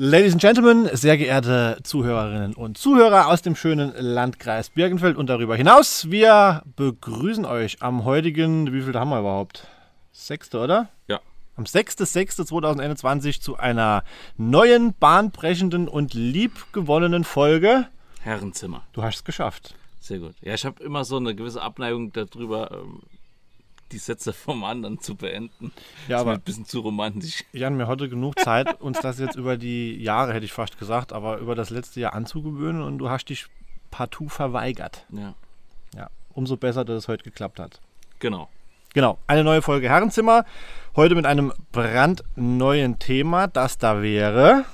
Ladies and Gentlemen, sehr geehrte Zuhörerinnen und Zuhörer aus dem schönen Landkreis Birkenfeld und darüber hinaus, wir begrüßen euch am heutigen, wie viel haben wir überhaupt? Sechste, oder? Ja. Am 6.6.2021 zu einer neuen, bahnbrechenden und liebgewonnenen Folge. Herrenzimmer. Du hast es geschafft. Sehr gut. Ja, ich habe immer so eine gewisse Abneigung darüber, ähm, die Sätze vom anderen zu beenden. Ja, aber ein bisschen zu romantisch. Jan, wir hatte genug Zeit, uns das jetzt über die Jahre, hätte ich fast gesagt, aber über das letzte Jahr anzugewöhnen und du hast dich partout verweigert. Ja, Ja, umso besser, dass es heute geklappt hat. genau. Genau, eine neue Folge Herrenzimmer. Heute mit einem brandneuen Thema, das da wäre.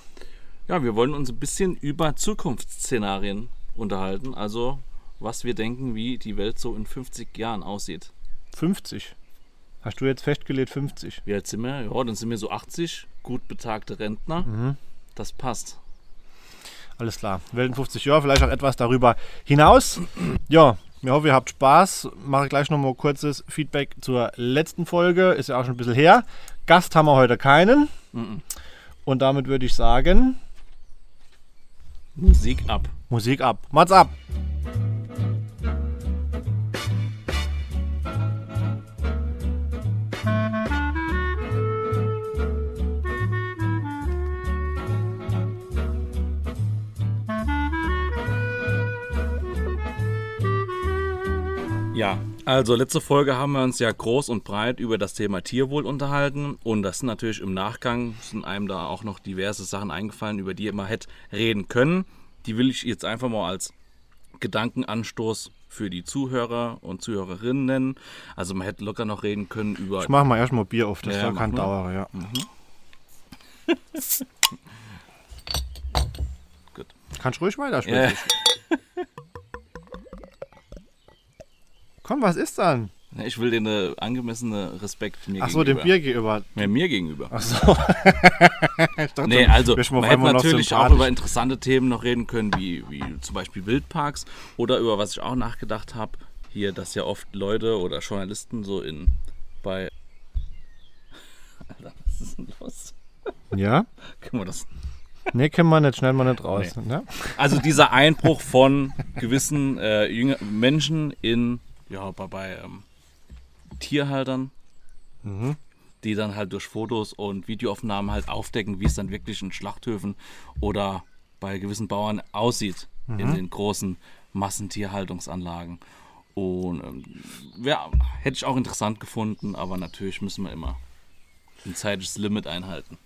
Ja, wir wollen uns ein bisschen über Zukunftsszenarien unterhalten. Also, was wir denken, wie die Welt so in 50 Jahren aussieht. 50. Hast du jetzt festgelegt 50? Wie alt sind wir? Ja, dann sind wir so 80, gut betagte Rentner. Das passt. Alles klar. Welt in 50 Jahre, vielleicht auch etwas darüber hinaus. Ja, wir hoffen, ihr habt Spaß. Mache gleich nochmal kurzes Feedback zur letzten Folge. Ist ja auch schon ein bisschen her. Gast haben wir heute keinen. Mhm. Und damit würde ich sagen, Musik ab. Musik ab. Mats ab. Ja, also letzte Folge haben wir uns ja groß und breit über das Thema Tierwohl unterhalten und das sind natürlich im Nachgang sind einem da auch noch diverse Sachen eingefallen, über die man hätte reden können. Die will ich jetzt einfach mal als Gedankenanstoß für die Zuhörer und Zuhörerinnen nennen. Also man hätte locker noch reden können über Ich mache mal erstmal Bier auf. Das Ja, soll mach kein mal. Dauer, ja. Gut. Kannst ruhig Ja, weitersprechen. Komm, was ist dann? Ich will den äh, angemessene Respekt mir Ach so, dem gegenüber. Bier gegenüber. Ja, mir gegenüber. Ach so. ich dachte, Nee, also wir man hätte natürlich auch über interessante Themen noch reden können, wie, wie zum Beispiel Wildparks oder über was ich auch nachgedacht habe, hier, dass ja oft Leute oder Journalisten so in bei Alter, was ist denn los? Ja? Können wir das? Nee, kennen wir nicht, schnell mal nicht raus. Ne? Also dieser Einbruch von gewissen äh, Menschen in ja bei, bei ähm, Tierhaltern, Mhm. die dann halt durch Fotos und Videoaufnahmen halt aufdecken, wie es dann wirklich in Schlachthöfen oder bei gewissen Bauern aussieht Mhm. in den großen Massentierhaltungsanlagen. Und ähm, ja, hätte ich auch interessant gefunden, aber natürlich müssen wir immer ein zeitliches Limit einhalten.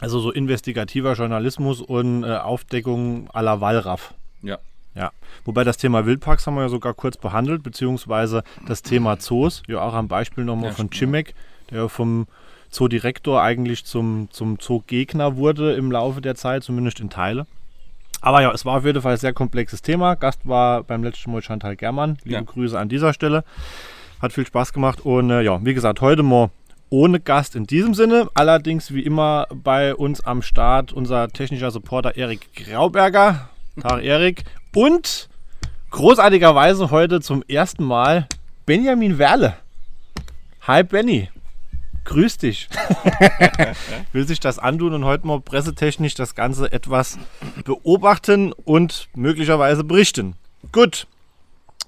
Also so investigativer Journalismus und äh, Aufdeckung à la Wallraff. Ja, Ja, wobei das Thema Wildparks haben wir ja sogar kurz behandelt, beziehungsweise das Thema Zoos, ja auch am Beispiel nochmal Ja, von Chimek, der vom Zoodirektor eigentlich zum, zum Zoogegner wurde im Laufe der Zeit, zumindest in Teile. Aber ja, es war auf jeden Fall ein sehr komplexes Thema. Gast war beim letzten Mal Chantal Germann. Liebe Ja. Grüße an dieser Stelle. Hat viel Spaß gemacht. Und äh, ja, wie gesagt, heute mal ohne Gast in diesem Sinne. Allerdings wie immer bei uns am Start unser technischer Supporter Erik Grauberger. Tag Erik. Und großartigerweise heute zum ersten Mal Benjamin Werle. Hi Benny. Grüß dich. Will sich das antun und heute mal pressetechnisch das Ganze etwas beobachten und möglicherweise berichten. Gut.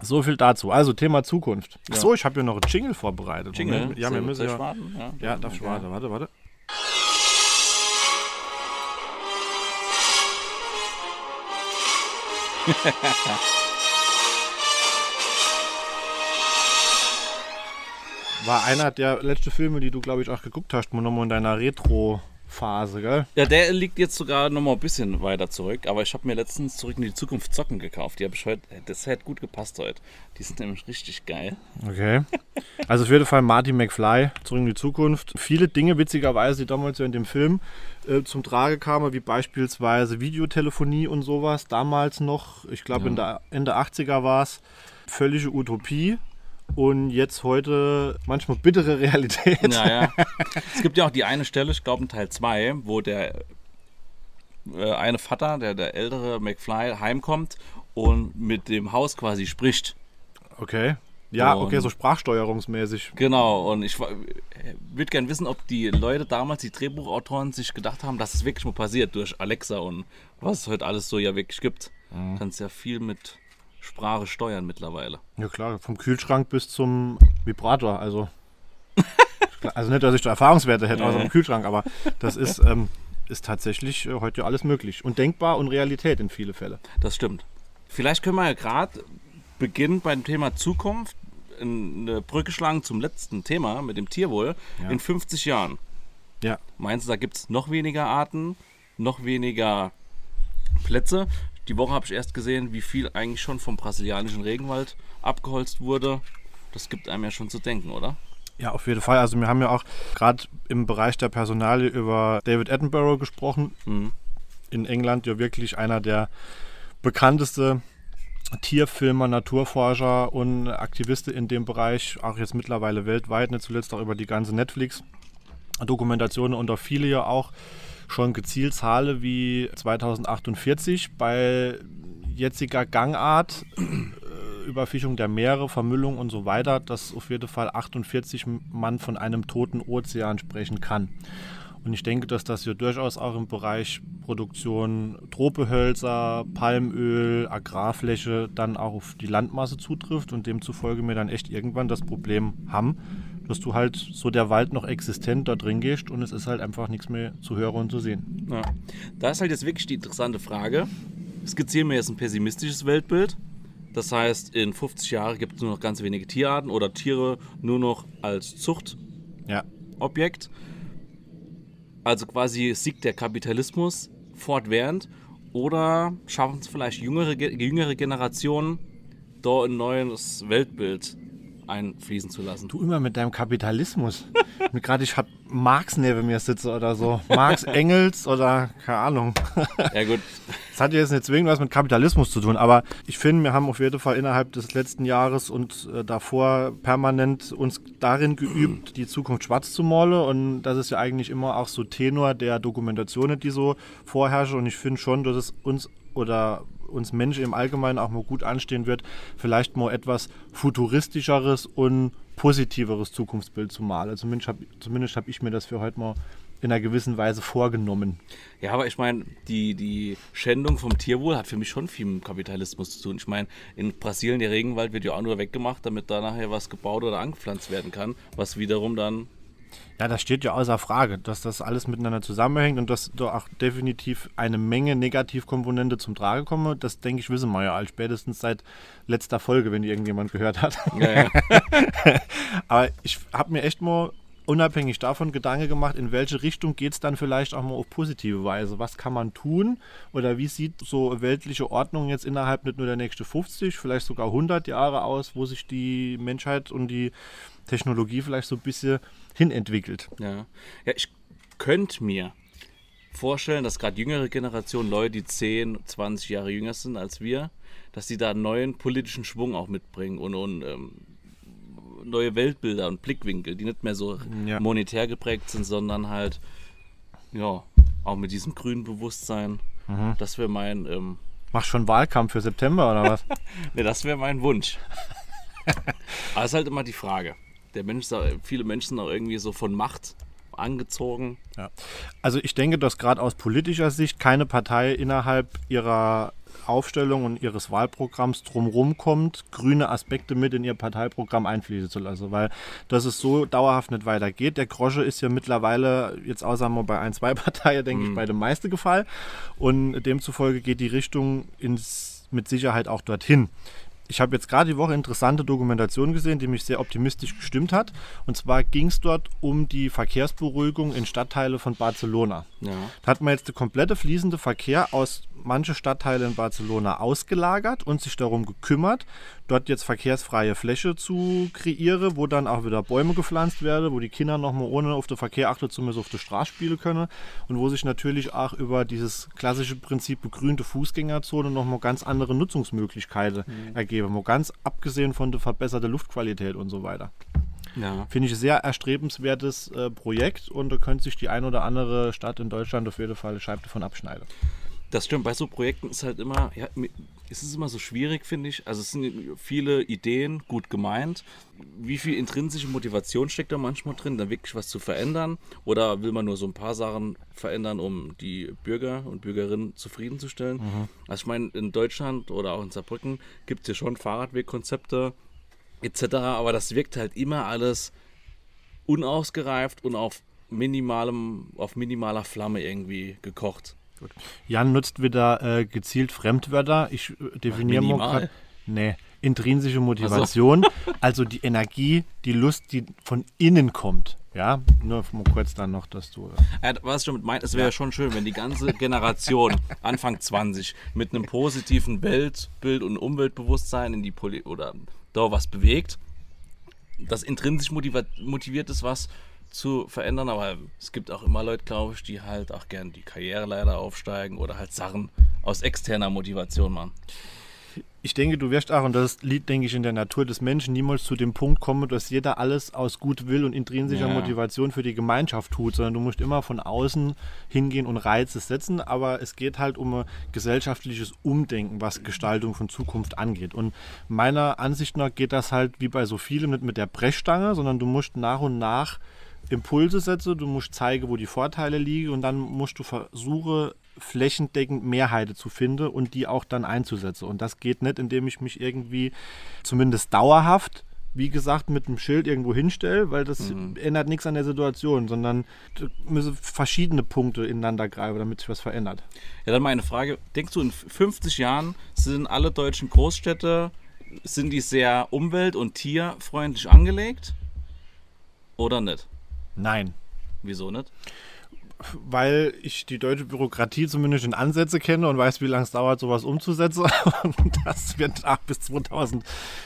So viel dazu. Also Thema Zukunft. Ja. Achso, ich habe hier noch einen Jingle vorbereitet. Jingle. Moment. Ja, wir müssen ja. warten? Ja, Ja, darf ich Okay. warte, warte, warte. War einer der letzten Filme, die du, glaube ich, auch geguckt hast, mal nochmal in deiner Retro-Phase, gell? Ja, der liegt jetzt sogar noch mal ein bisschen weiter zurück, aber ich habe mir letztens zurück in die Zukunft Socken gekauft. Die habe ich heute, das hätte gut gepasst heute. Die sind nämlich richtig geil. Okay. Also auf jeden Fall Marty McFly, zurück in die Zukunft. Viele Dinge, witzigerweise, die damals ja in dem Film äh, zum Trage kamen, wie beispielsweise Videotelefonie und sowas. Damals noch, ich glaube in der Ende 80er war es, völlige Utopie. Und jetzt heute manchmal bittere Realität. Naja. es gibt ja auch die eine Stelle, ich glaube in Teil 2, wo der äh, eine Vater, der, der ältere McFly, heimkommt und mit dem Haus quasi spricht. Okay. Ja, Und- okay, so sprachsteuerungsmäßig. Genau, und ich würde gerne wissen, ob die Leute damals, die Drehbuchautoren, sich gedacht haben, dass es wirklich mal passiert durch Alexa und was es heute alles so ja wirklich gibt. Mhm. Kannst ja viel mit Sprache steuern mittlerweile. Ja klar, vom Kühlschrank bis zum Vibrator. Also, also nicht, dass ich da Erfahrungswerte hätte, außer Nee. vom Kühlschrank, aber das ist, ähm, ist tatsächlich äh, heute alles möglich. Und denkbar und Realität in viele Fälle. Das stimmt. Vielleicht können wir ja gerade beginnen beim Thema Zukunft eine Brücke schlagen zum letzten Thema mit dem Tierwohl. Ja. In 50 Jahren. Ja. Meinst du, da gibt es noch weniger Arten, noch weniger Plätze? Die Woche habe ich erst gesehen, wie viel eigentlich schon vom brasilianischen Regenwald abgeholzt wurde. Das gibt einem ja schon zu denken, oder? Ja, auf jeden Fall. Also wir haben ja auch gerade im Bereich der Personalie über David Attenborough gesprochen. Mhm. In England ja wirklich einer der bekannteste Tierfilmer, Naturforscher und Aktivisten in dem Bereich, auch jetzt mittlerweile weltweit, nicht zuletzt auch über die ganze Netflix-Dokumentation und auch viele ja auch schon gezielt Zahlen wie 2048 bei jetziger Gangart äh, Überfischung der Meere, Vermüllung und so weiter, dass auf jeden Fall 48 man von einem toten Ozean sprechen kann. Und ich denke, dass das hier durchaus auch im Bereich Produktion Tropehölzer, Palmöl, Agrarfläche dann auch auf die Landmasse zutrifft und demzufolge wir dann echt irgendwann das Problem haben, dass du halt so der Wald noch existent da drin gehst und es ist halt einfach nichts mehr zu hören und zu sehen. Ja. Da ist halt jetzt wirklich die interessante Frage. Skizzieren wir jetzt ein pessimistisches Weltbild. Das heißt, in 50 Jahren gibt es nur noch ganz wenige Tierarten oder Tiere nur noch als Zuchtobjekt. Ja, Also quasi siegt der Kapitalismus fortwährend. Oder schaffen es vielleicht jüngere, Ge- jüngere Generationen, da ein neues Weltbild einfließen zu lassen. du immer mit deinem Kapitalismus. Gerade ich hab Marx neben mir sitze oder so. Marx, Engels oder keine Ahnung. Ja gut, Das hat jetzt nicht zwingend was mit Kapitalismus zu tun, aber ich finde, wir haben auf jeden Fall innerhalb des letzten Jahres und äh, davor permanent uns darin geübt, die Zukunft schwarz zu malen und das ist ja eigentlich immer auch so Tenor der Dokumentationen, die so vorherrschen und ich finde schon, dass es uns oder uns Menschen im Allgemeinen auch mal gut anstehen wird, vielleicht mal etwas futuristischeres und positiveres Zukunftsbild zu malen. Zumindest habe zumindest hab ich mir das für heute mal in einer gewissen Weise vorgenommen. Ja, aber ich meine, die, die Schändung vom Tierwohl hat für mich schon viel mit Kapitalismus zu tun. Ich meine, in Brasilien, der Regenwald wird ja auch nur weggemacht, damit da nachher was gebaut oder angepflanzt werden kann, was wiederum dann. Ja, das steht ja außer Frage, dass das alles miteinander zusammenhängt und dass da auch definitiv eine Menge Negativkomponente zum Trage komme. Das denke ich, wissen wir ja all spätestens seit letzter Folge, wenn die irgendjemand gehört hat. Ja, ja. Aber ich habe mir echt mal unabhängig davon Gedanken gemacht, in welche Richtung geht es dann vielleicht auch mal auf positive Weise. Was kann man tun oder wie sieht so weltliche Ordnung jetzt innerhalb nicht nur der nächsten 50, vielleicht sogar 100 Jahre aus, wo sich die Menschheit und die Technologie vielleicht so ein bisschen hinentwickelt. ja. ja ich könnte mir vorstellen, dass gerade jüngere Generationen, Leute, die 10, 20 Jahre jünger sind als wir, dass die da einen neuen politischen Schwung auch mitbringen und, und ähm, neue Weltbilder und Blickwinkel, die nicht mehr so Ja. monetär geprägt sind, sondern halt, ja, auch mit diesem grünen Bewusstsein. Das wäre mein, ähm, Machst schon Wahlkampf für September oder was? ne, das wäre mein Wunsch. Aber es ist halt immer die Frage. Der Mensch, viele Menschen sind auch irgendwie so von Macht angezogen. Ja. Also ich denke, dass gerade aus politischer Sicht keine Partei innerhalb ihrer Aufstellung und ihres Wahlprogramms drumherum kommt, grüne Aspekte mit in ihr Parteiprogramm einfließen zu lassen, weil das es so dauerhaft nicht weitergeht. Der Grosche ist ja mittlerweile, jetzt außer mal bei ein, zwei Parteien, denke ich, bei den meisten gefallen und demzufolge geht die Richtung ins, mit Sicherheit auch dorthin. Ich habe jetzt gerade die Woche interessante Dokumentation gesehen, die mich sehr optimistisch gestimmt hat. Und zwar ging es dort um die Verkehrsberuhigung in Stadtteile von Barcelona. Ja. Da hat man jetzt der komplette fließende Verkehr aus manche Stadtteile in Barcelona ausgelagert und sich darum gekümmert, dort jetzt verkehrsfreie Fläche zu kreieren, wo dann auch wieder Bäume gepflanzt werden, wo die Kinder nochmal ohne auf den Verkehr achten, zumindest auf der Straße spielen können und wo sich natürlich auch über dieses klassische Prinzip begrünte Fußgängerzone nochmal ganz andere Nutzungsmöglichkeiten ergeben, mal ganz abgesehen von der verbesserten Luftqualität und so weiter. Ja. Finde ich ein sehr erstrebenswertes äh, Projekt und da könnte sich die ein oder andere Stadt in Deutschland auf jeden Fall eine Scheibe davon abschneiden. Das stimmt, bei so Projekten ist halt immer, ja, es ist immer so schwierig, finde ich. Also es sind viele Ideen gut gemeint. Wie viel intrinsische Motivation steckt da manchmal drin, da wirklich was zu verändern? Oder will man nur so ein paar Sachen verändern, um die Bürger und Bürgerinnen zufriedenzustellen? Mhm. Also ich meine, in Deutschland oder auch in Saarbrücken gibt es ja schon Fahrradwegkonzepte etc., aber das wirkt halt immer alles unausgereift und auf minimalem, auf minimaler Flamme irgendwie gekocht. Gut. Jan nutzt wieder äh, gezielt Fremdwörter. Ich äh, definiere mal gerade. Nee, intrinsische Motivation, also. also die Energie, die Lust, die von innen kommt. Ja, nur mal kurz dann noch, dass du. Äh, was du mit meinst, es wäre ja. schon schön, wenn die ganze Generation Anfang 20 mit einem positiven Weltbild und Umweltbewusstsein in die Poli oder da was bewegt. Das intrinsisch motiviert ist was, zu verändern, aber es gibt auch immer Leute, glaube ich, die halt auch gern die Karriere leider aufsteigen oder halt Sachen aus externer Motivation machen. Ich denke, du wirst auch, und das liegt, denke ich, in der Natur des Menschen, niemals zu dem Punkt kommen, dass jeder alles aus Gutwill und intrinsischer ja. Motivation für die Gemeinschaft tut, sondern du musst immer von außen hingehen und Reize setzen. Aber es geht halt um ein gesellschaftliches Umdenken, was Gestaltung von Zukunft angeht. Und meiner Ansicht nach geht das halt wie bei so vielem nicht mit der Brechstange, sondern du musst nach und nach Impulse setze, du musst zeigen, wo die Vorteile liegen und dann musst du versuchen, flächendeckend Mehrheiten zu finden und die auch dann einzusetzen. Und das geht nicht, indem ich mich irgendwie zumindest dauerhaft, wie gesagt, mit einem Schild irgendwo hinstelle, weil das mhm. ändert nichts an der Situation, sondern müssen verschiedene Punkte ineinander greifen, damit sich was verändert. Ja, dann meine Frage, denkst du, in 50 Jahren sind alle deutschen Großstädte, sind die sehr umwelt- und tierfreundlich angelegt oder nicht? Nein. Wieso nicht? Weil ich die deutsche Bürokratie zumindest in Ansätze kenne und weiß, wie lange es dauert, sowas umzusetzen. Und das wird ach, bis 2000.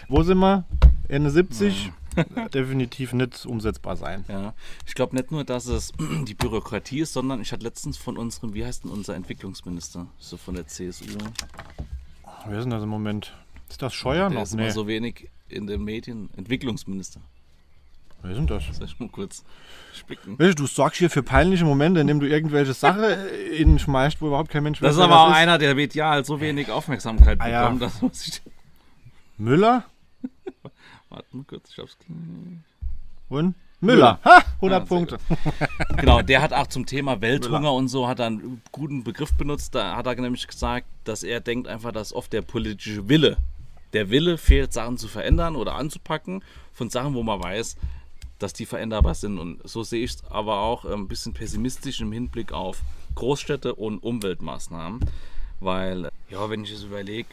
Wo sind wir? Ende 70? Ja. definitiv nicht umsetzbar sein. Ja, ich glaube nicht nur, dass es die Bürokratie ist, sondern ich hatte letztens von unserem, wie heißt denn unser Entwicklungsminister? So von der CSU. Wer ist denn das im Moment? Ist das Scheuer noch? Ist nee. so wenig in den Medien. Entwicklungsminister. Wer sind das? Soll ich mal kurz spicken? Weißt du, du sorgst hier für peinliche Momente, indem du irgendwelche Sachen in schmeißt, wo überhaupt kein Mensch weiß. Das ist aber auch einer, der medial so wenig Aufmerksamkeit ah, bekommt. Ja. Das muss ich Müller? Warte mal kurz, ich hab's. Und? Müller. Ha, 100 ja, Punkte. genau, der hat auch zum Thema Welthunger Müller. und so hat er einen guten Begriff benutzt. Da hat er nämlich gesagt, dass er denkt einfach, dass oft der politische Wille, der Wille fehlt, Sachen zu verändern oder anzupacken von Sachen, wo man weiß, dass die veränderbar sind. Und so sehe ich es aber auch ein bisschen pessimistisch im Hinblick auf Großstädte und Umweltmaßnahmen. Weil, ja, wenn ich es überlege,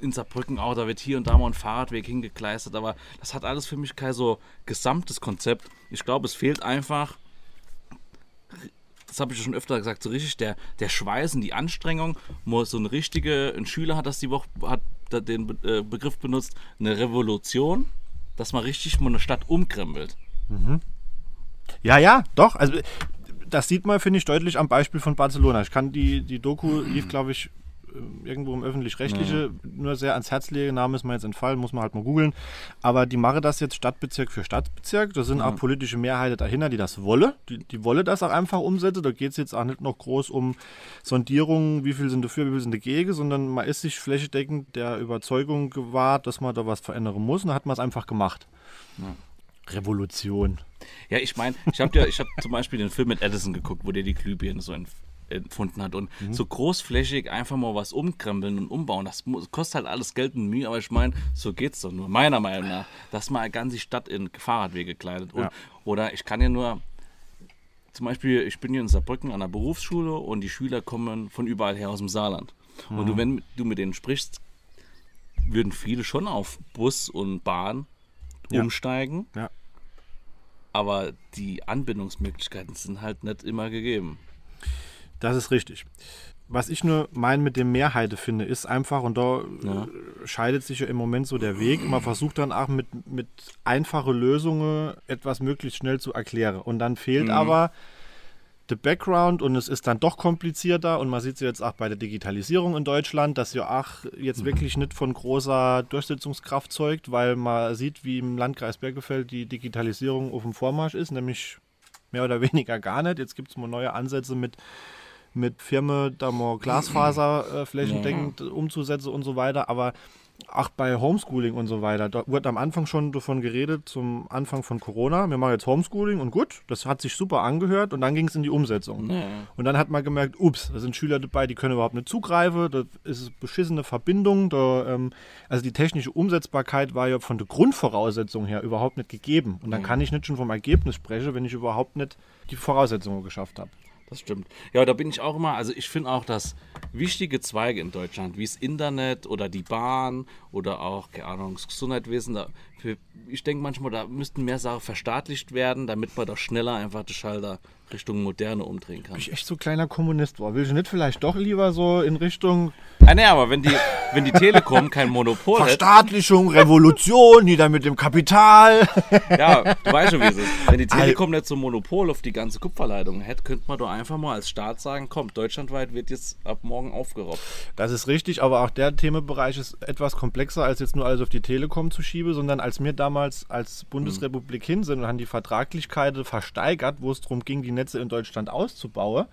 in Saarbrücken auch, da wird hier und da mal ein Fahrradweg hingekleistert, aber das hat alles für mich kein so gesamtes Konzept. Ich glaube, es fehlt einfach, das habe ich schon öfter gesagt, so richtig der, der Schweiß und die Anstrengung, wo so ein richtiger, ein Schüler hat das die Woche, hat den äh, Begriff benutzt, eine Revolution dass man richtig mal eine Stadt umkrempelt. Mhm. Ja, ja, doch. Also das sieht man, finde ich, deutlich am Beispiel von Barcelona. Ich kann die, die Doku lief, glaube ich, irgendwo im öffentlich-rechtliche ja. nur sehr ans Herz legen. Name ist mir jetzt entfallen, muss man halt mal googeln. Aber die machen das jetzt Stadtbezirk für Stadtbezirk. Da sind ja. auch politische Mehrheiten dahinter, die das wolle. Die, die wolle das auch einfach umsetzen. Da geht es jetzt auch nicht noch groß um Sondierungen, wie viel sind dafür, wie viel sind dagegen, sondern man ist sich flächendeckend der Überzeugung gewahrt, dass man da was verändern muss. Und dann hat man es einfach gemacht. Ja. Revolution. Ja, ich meine, ich habe ja, hab zum Beispiel den Film mit Edison geguckt, wo der die Glühbirne so empfunden hat. Und mhm. so großflächig einfach mal was umkrempeln und umbauen, das kostet halt alles Geld und Mühe, aber ich meine, so geht es doch nur, meiner Meinung nach, dass man eine ganze Stadt in Fahrradwege kleidet. Und, ja. Oder ich kann ja nur, zum Beispiel, ich bin hier in Saarbrücken an der Berufsschule und die Schüler kommen von überall her aus dem Saarland. Mhm. Und du, wenn du mit denen sprichst, würden viele schon auf Bus und Bahn ja. umsteigen. Ja. Aber die Anbindungsmöglichkeiten sind halt nicht immer gegeben. Das ist richtig. Was ich nur mein mit dem Mehrheite finde, ist einfach, und da ja. scheidet sich ja im Moment so der Weg, man versucht dann auch mit, mit einfachen Lösungen etwas möglichst schnell zu erklären. Und dann fehlt mhm. aber der Background und es ist dann doch komplizierter und man sieht es jetzt auch bei der Digitalisierung in Deutschland, dass ja auch jetzt mhm. wirklich nicht von großer Durchsetzungskraft zeugt, weil man sieht, wie im Landkreis Bergefeld die Digitalisierung auf dem Vormarsch ist, nämlich mehr oder weniger gar nicht. Jetzt gibt es mal neue Ansätze mit mit Firmen da mal Glasfaser äh, flächendeckend umzusetzen und so weiter. Aber auch bei Homeschooling und so weiter, da wurde am Anfang schon davon geredet, zum Anfang von Corona, wir machen jetzt Homeschooling und gut, das hat sich super angehört und dann ging es in die Umsetzung. Ja. Und dann hat man gemerkt, ups, da sind Schüler dabei, die können überhaupt nicht zugreifen, da ist beschissene Verbindung, da, ähm, also die technische Umsetzbarkeit war ja von der Grundvoraussetzung her überhaupt nicht gegeben. Und dann kann ich nicht schon vom Ergebnis sprechen, wenn ich überhaupt nicht die Voraussetzungen geschafft habe. Das stimmt. Ja, da bin ich auch immer, also ich finde auch, dass wichtige Zweige in Deutschland, wie das Internet oder die Bahn oder auch, keine Ahnung, das Gesundheitswesen, da, ich denke manchmal, da müssten mehr Sachen verstaatlicht werden, damit man da schneller einfach den Schalter Richtung Moderne umdrehen kann. Ich echt so kleiner Kommunist war. Will ich nicht vielleicht doch lieber so in Richtung Ah, nee, aber wenn die, wenn die Telekom kein Monopol hätte, Verstaatlichung, Revolution, nieder mit dem Kapital. ja, du weißt schon, wie es ist. Wenn die Telekom nicht so ein Monopol auf die ganze Kupferleitung hätte, könnte man doch einfach mal als Staat sagen, komm, deutschlandweit wird jetzt ab morgen aufgerobbt. Das ist richtig, aber auch der Themenbereich ist etwas komplexer, als jetzt nur alles auf die Telekom zu schieben, sondern als wir damals als Bundesrepublik hin sind und haben die Vertraglichkeit versteigert, wo es darum ging, die Netze in Deutschland auszubauen,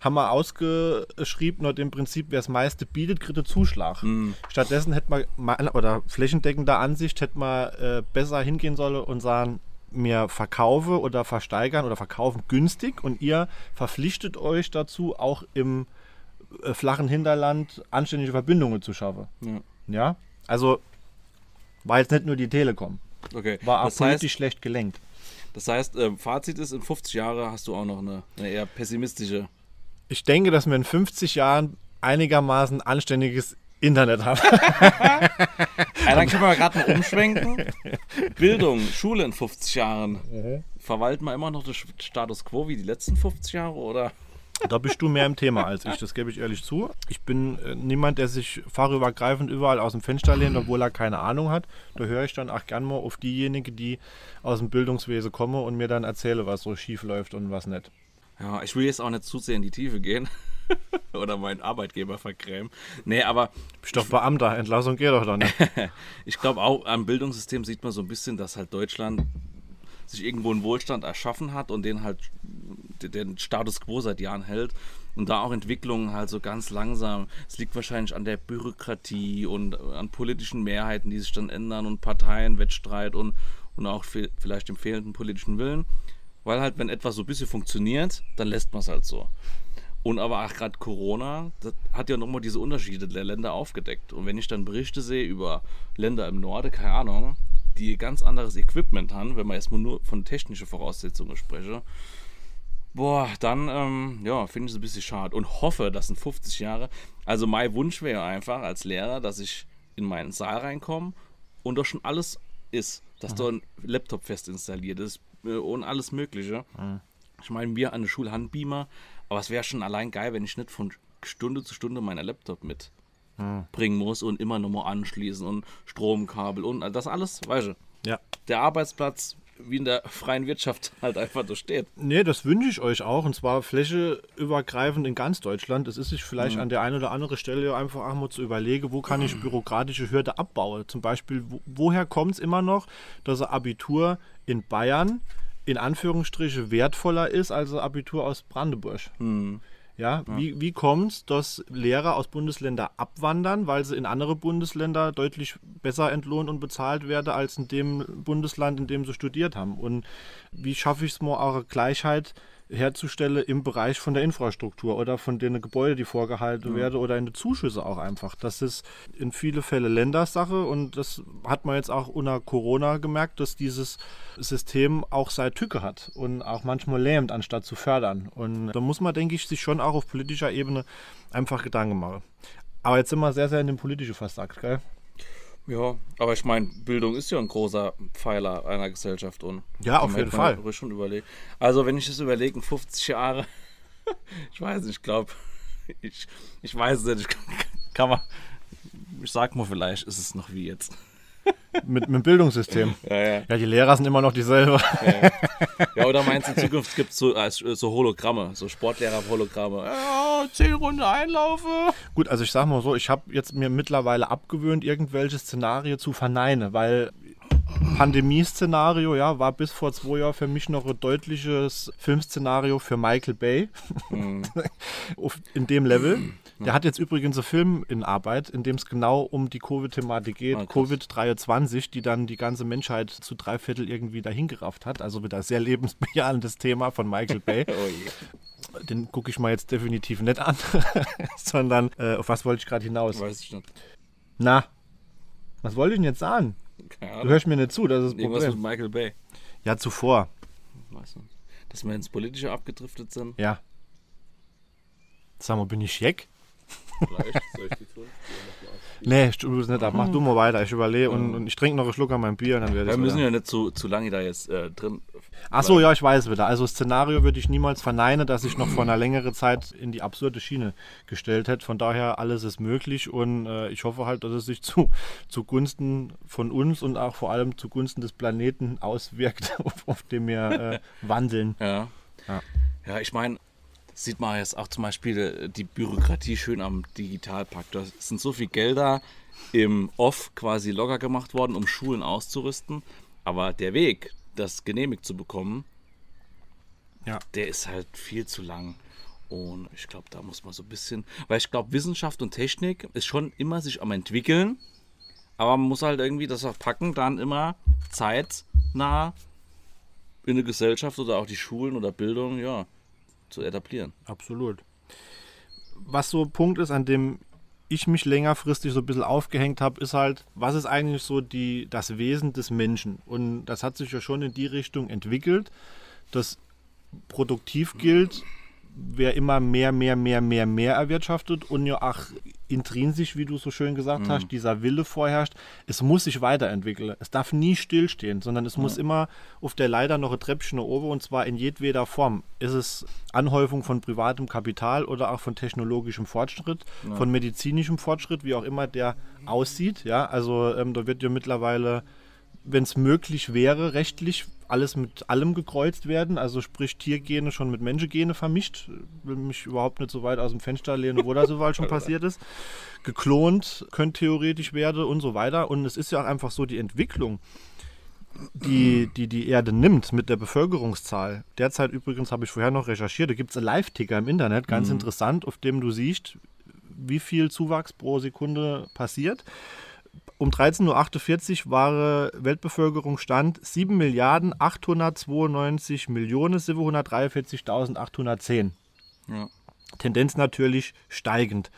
haben wir ausgeschrieben, nach dem Prinzip, wer das meiste bietet, kriegt einen Zuschlag. Stattdessen hätte man, oder flächendeckender Ansicht, hätte man äh, besser hingehen sollen und sagen, mir verkaufe oder versteigern oder verkaufen günstig und ihr verpflichtet euch dazu, auch im äh, flachen Hinterland anständige Verbindungen zu schaffen. Ja. Ja, also war jetzt nicht nur die Telekom, Okay. war auch das heißt, politisch schlecht gelenkt. das heißt ähm, Fazit ist, in 50 Jahren hast du auch noch eine, eine eher pessimistische. Ich denke, dass wir in 50 Jahren einigermaßen anständiges Internet haben. Ja, dann können wir gerade mal umschwenken. Bildung, Schule in 50 Jahren. Verwalten wir immer noch den Status quo wie die letzten 50 Jahre oder? Da bist du mehr im Thema als ich, das gebe ich ehrlich zu. Ich bin äh, niemand, der sich fachübergreifend überall aus dem Fenster lehnt, obwohl er keine Ahnung hat. Da höre ich dann auch gern mal auf diejenigen, die aus dem Bildungswesen kommen und mir dann erzähle, was so schief läuft und was nicht. Ja, ich will jetzt auch nicht zu sehr in die Tiefe gehen. oder meinen Arbeitgeber vergrämen. Nee, aber Bist doch Beamter, Entlassung geht doch dann nicht. ich glaube auch am Bildungssystem sieht man so ein bisschen, dass halt Deutschland sich irgendwo einen Wohlstand erschaffen hat und den halt den Status quo seit Jahren hält und da auch Entwicklungen halt so ganz langsam. Es liegt wahrscheinlich an der Bürokratie und an politischen Mehrheiten, die sich dann ändern und Parteien, Wettstreit und, und auch vielleicht dem fehlenden politischen Willen. Weil halt, wenn etwas so ein bisschen funktioniert, dann lässt man es halt so. Und aber auch gerade Corona, das hat ja nochmal diese Unterschiede der Länder aufgedeckt. Und wenn ich dann Berichte sehe über Länder im Norden, keine Ahnung, die ganz anderes Equipment haben, wenn man erstmal nur von technischen Voraussetzungen spreche, boah, dann ähm, ja, finde ich es ein bisschen schade und hoffe, dass in 50 Jahren, also mein Wunsch wäre einfach als Lehrer, dass ich in meinen Saal reinkomme und da schon alles ist, dass da ein Laptop fest installiert ist äh, und alles Mögliche. Ich meine, wir an der Schule haben Beamer, aber es wäre schon allein geil, wenn ich nicht von Stunde zu Stunde meinen Laptop mitbringen muss und immer nochmal anschließen und Stromkabel und das alles, weißt du. Ja. Der Arbeitsplatz, wie in der freien Wirtschaft, halt einfach da steht. Nee, das wünsche ich euch auch. Und zwar flächeübergreifend in ganz Deutschland. Es ist sich vielleicht an der einen oder anderen Stelle ja einfach auch mal zu überlegen, wo kann ich bürokratische Hürde abbauen. Zum Beispiel, wo, woher kommt es immer noch, dass ein Abitur in Bayern in Anführungsstriche wertvoller ist als ein Abitur aus Brandenburg? Ja, wie, wie kommt es, dass Lehrer aus Bundesländern abwandern, weil sie in andere Bundesländer deutlich besser entlohnt und bezahlt werden als in dem Bundesland, in dem sie studiert haben? Und wie schaffe ich es mal, auch Gleichheit herzustellen im Bereich von der Infrastruktur oder von den Gebäuden, die vorgehalten werden oder in den Zuschüsse auch einfach? Das ist in viele Fälle Ländersache und das hat man jetzt auch unter Corona gemerkt, dass dieses System auch seine Tücke hat und auch manchmal lähmt, anstatt zu fördern. Und da muss man, denke ich, sich schon auch auf politischer Ebene einfach Gedanken machen. Aber jetzt sind wir sehr, sehr in dem Politischen versagt, gell? Ja, aber ich meine, Bildung ist ja ein großer Pfeiler einer Gesellschaft und Ja, auf jeden Fall. ruhig schon überlegt. Also wenn ich das überlege, in 50 Jahre, ich weiß nicht, ich glaube, ich, ich weiß es nicht, ich kann, kann man, ich sag mal vielleicht, ist es noch wie jetzt. Mit, mit dem Bildungssystem. Ja, ja. Ja, die Lehrer sind immer noch dieselbe. Ja, oder meinst du, in Zukunft gibt es so, als- so Hologramme, so Sportlehrer-Hologramme? Ja, 10 Runden Einlaufe. Gut, also ich sag mal so, ich habe jetzt mir mittlerweile abgewöhnt, irgendwelche Szenarien zu verneinen, weil Pandemie-Szenario, ja, war bis vor zwei Jahren für mich noch ein deutliches Filmszenario für Michael Bay. Auf- in dem Level. Der hat jetzt übrigens einen Film in Arbeit, in dem es genau um die Covid-Thematik geht, Ah, krass. Covid-23, die dann die ganze Menschheit zu drei Viertel irgendwie dahingerafft hat. Also wieder sehr lebensbejahendes Thema von Michael Bay. Oh je. Den gucke ich mal jetzt definitiv nicht an, sondern äh, auf was wollte ich gerade hinaus? Weiß ich nicht. Na, was wollte ich denn jetzt sagen? Keine Du hörst mir nicht zu, das ist das Irgendwas mit. Michael Bay. Ja, zuvor, Weiß nicht. Dass wir ins Politische abgedriftet sind. ja. Sag mal, bin ich Jeck? Vielleicht. Soll ich die tun? Nee, tue es nicht ab. Mach du mal weiter. Ich überlege und, und ich trinke noch einen Schluck an meinem Bier und dann werde Wir ich. müssen ja nicht zu, zu lange da jetzt äh, drin. Ach so, ja, ich weiß wieder. Also Szenario würde ich niemals verneinen, dass ich noch vor einer längeren Zeit in die absurde Schiene gestellt hätte. Von daher alles ist möglich und äh, ich hoffe halt, dass es sich zu zugunsten von uns und auch vor allem zugunsten des Planeten auswirkt, auf, auf dem wir äh, wandeln. Ja. Ja. Ja, ich meine, sieht man jetzt auch zum Beispiel äh, die Bürokratie schön am Digitalpakt. Da sind so viel Gelder im Off quasi locker gemacht worden, um Schulen auszurüsten. Aber der Weg, das genehmigt zu bekommen, Ja. der ist halt viel zu lang. Und ich glaube, da muss man so ein bisschen, weil ich glaube, Wissenschaft und Technik ist schon immer sich am entwickeln, aber man muss halt irgendwie das auch packen, dann immer zeitnah in eine Gesellschaft oder auch die Schulen oder Bildung, ja, zu etablieren. Absolut. Was so ein Punkt ist, an dem ich mich längerfristig so ein bisschen aufgehängt habe, ist halt, was ist eigentlich so die, das Wesen des Menschen? Und das hat sich ja schon in die Richtung entwickelt, dass produktiv gilt, wer immer mehr, mehr, mehr, mehr, mehr erwirtschaftet und ja auch intrinsisch, wie du so schön gesagt hast, dieser Wille vorherrscht, es muss sich weiterentwickeln. Es darf nie stillstehen, sondern es muss immer auf der Leiter noch ein Treppchen nach oben und zwar in jedweder Form. Ist es Anhäufung von privatem Kapital oder auch von technologischem Fortschritt, von medizinischem Fortschritt, wie auch immer der aussieht. Ja, also ähm, da wird ja mittlerweile wenn es möglich wäre, rechtlich alles mit allem gekreuzt werden, also sprich Tiergene schon mit Menschengene vermischt, will mich überhaupt nicht so weit aus dem Fenster lehnen, wo das so weit schon passiert ist. Geklont könnte theoretisch werden und so weiter. Und es ist ja auch einfach so die Entwicklung, die die, die Erde nimmt mit der Bevölkerungszahl. Derzeit übrigens habe ich vorher noch recherchiert, da gibt es einen Live-Ticker im Internet, ganz interessant, auf dem du siehst, wie viel Zuwachs pro Sekunde passiert um 13.48 Uhr war Weltbevölkerung stand 7 Milliarden 892 Millionen 743.810. Ja. Tendenz natürlich steigend.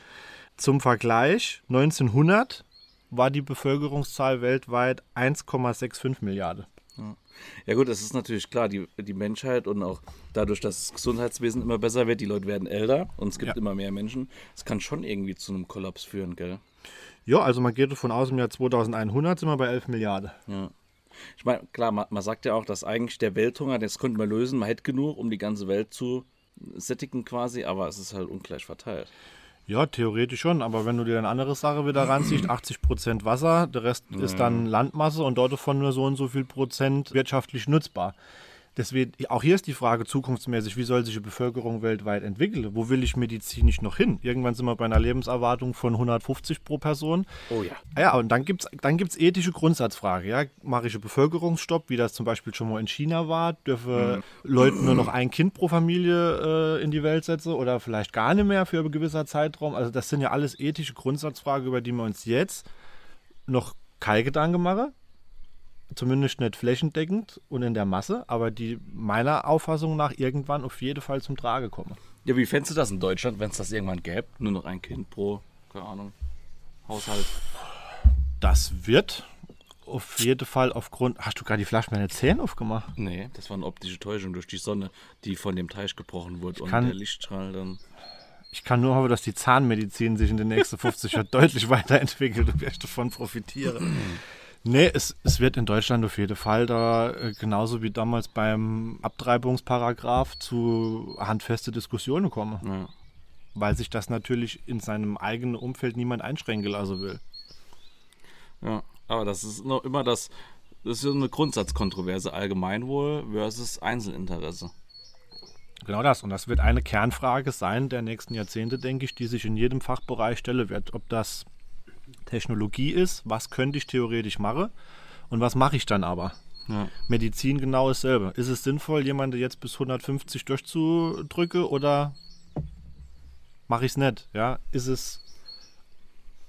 Zum Vergleich, 1900 war die Bevölkerungszahl weltweit 1,65 Milliarden. Ja gut, das ist natürlich klar, die, die Menschheit und auch dadurch, dass das Gesundheitswesen immer besser wird, die Leute werden älter und es gibt Ja. immer mehr Menschen. Es kann schon irgendwie zu einem Kollaps führen, gell? Ja, also man geht davon aus, im Jahr 2100 sind wir bei 11 Milliarden. Ja. Ich meine, klar, man, man sagt ja auch, dass eigentlich der Welthunger, das könnte man lösen, man hätte genug, um die ganze Welt zu sättigen quasi, aber es ist halt ungleich verteilt. Ja, theoretisch schon, aber wenn du dir eine andere Sache wieder ranziehst, 80% Wasser, der Rest ist dann Landmasse und dort davon nur so und so viel Prozent wirtschaftlich nutzbar. Deswegen, auch hier ist die Frage zukunftsmäßig, wie soll sich die Bevölkerung weltweit entwickeln? Wo will ich medizinisch noch hin? Irgendwann sind wir bei einer Lebenserwartung von 150 pro Person. Oh ja. Ja, und dann gibt es dann gibt's ethische Grundsatzfrage. Ja? Mache ich einen Bevölkerungsstopp, wie das zum Beispiel schon mal in China war? Dürfen Leute nur noch ein Kind pro Familie äh, in die Welt setzen oder vielleicht gar nicht mehr für einen gewisser Zeitraum? Also das sind ja alles ethische Grundsatzfragen, über die wir uns jetzt noch keine Gedanken machen. Zumindest nicht flächendeckend und in der Masse, aber die meiner Auffassung nach irgendwann auf jeden Fall zum Trage kommen. Ja, wie fändest du das in Deutschland, wenn es das irgendwann gäbe? Nur noch ein Kind pro, keine Ahnung, Haushalt. Das wird auf jeden Fall aufgrund. Hast du gerade die Flasche meine Zähne aufgemacht? Nee, das war eine optische Täuschung durch die Sonne, die von dem Teich gebrochen wurde und kann- der Lichtstrahl dann. Ich kann nur hoffen, dass die Zahnmedizin sich in den nächsten 50 Jahren deutlich weiterentwickelt und ich davon profitiere. Nee, es, es wird in Deutschland auf jeden Fall da äh, genauso wie damals beim Abtreibungsparagraph zu handfeste Diskussionen kommen, Ja. weil sich das natürlich in seinem eigenen Umfeld niemand einschränken lassen will. Ja, aber das ist noch immer das, das ist eine Grundsatzkontroverse, Allgemeinwohl versus Einzelinteresse. Genau das. Und das wird eine Kernfrage sein der nächsten Jahrzehnte, denke ich, die sich in jedem Fachbereich stellen wird. Ob das Technologie ist, was könnte ich theoretisch machen, Und was mache ich dann aber? Ja. Medizin genau dasselbe. Ist es sinnvoll, jemanden jetzt bis 150 durchzudrücken oder mache ich es nicht? Ja? Ist es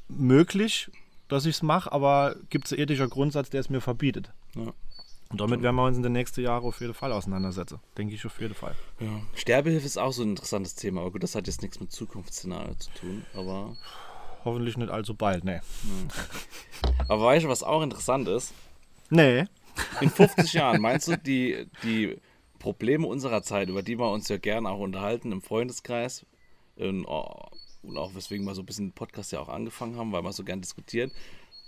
möglich, dass ich es mache, aber gibt es einen ethischen Grundsatz, der es mir verbietet? Ja. Und damit werden wir uns in den nächsten Jahren auf jeden Fall auseinandersetzen. Denke ich auf jeden Fall. Ja. Sterbehilfe ist auch so ein interessantes Thema, aber gut, das hat jetzt nichts mit Zukunftsszenario zu tun. Aber, Hoffentlich nicht allzu bald, nee. aber weißt du, was auch interessant ist? Nee. In 50 Jahren, meinst du, die, die Probleme unserer Zeit, über die wir uns ja gerne auch unterhalten im Freundeskreis, in, oh, und auch weswegen wir so ein bisschen den Podcast ja auch angefangen haben, weil wir so gern diskutieren,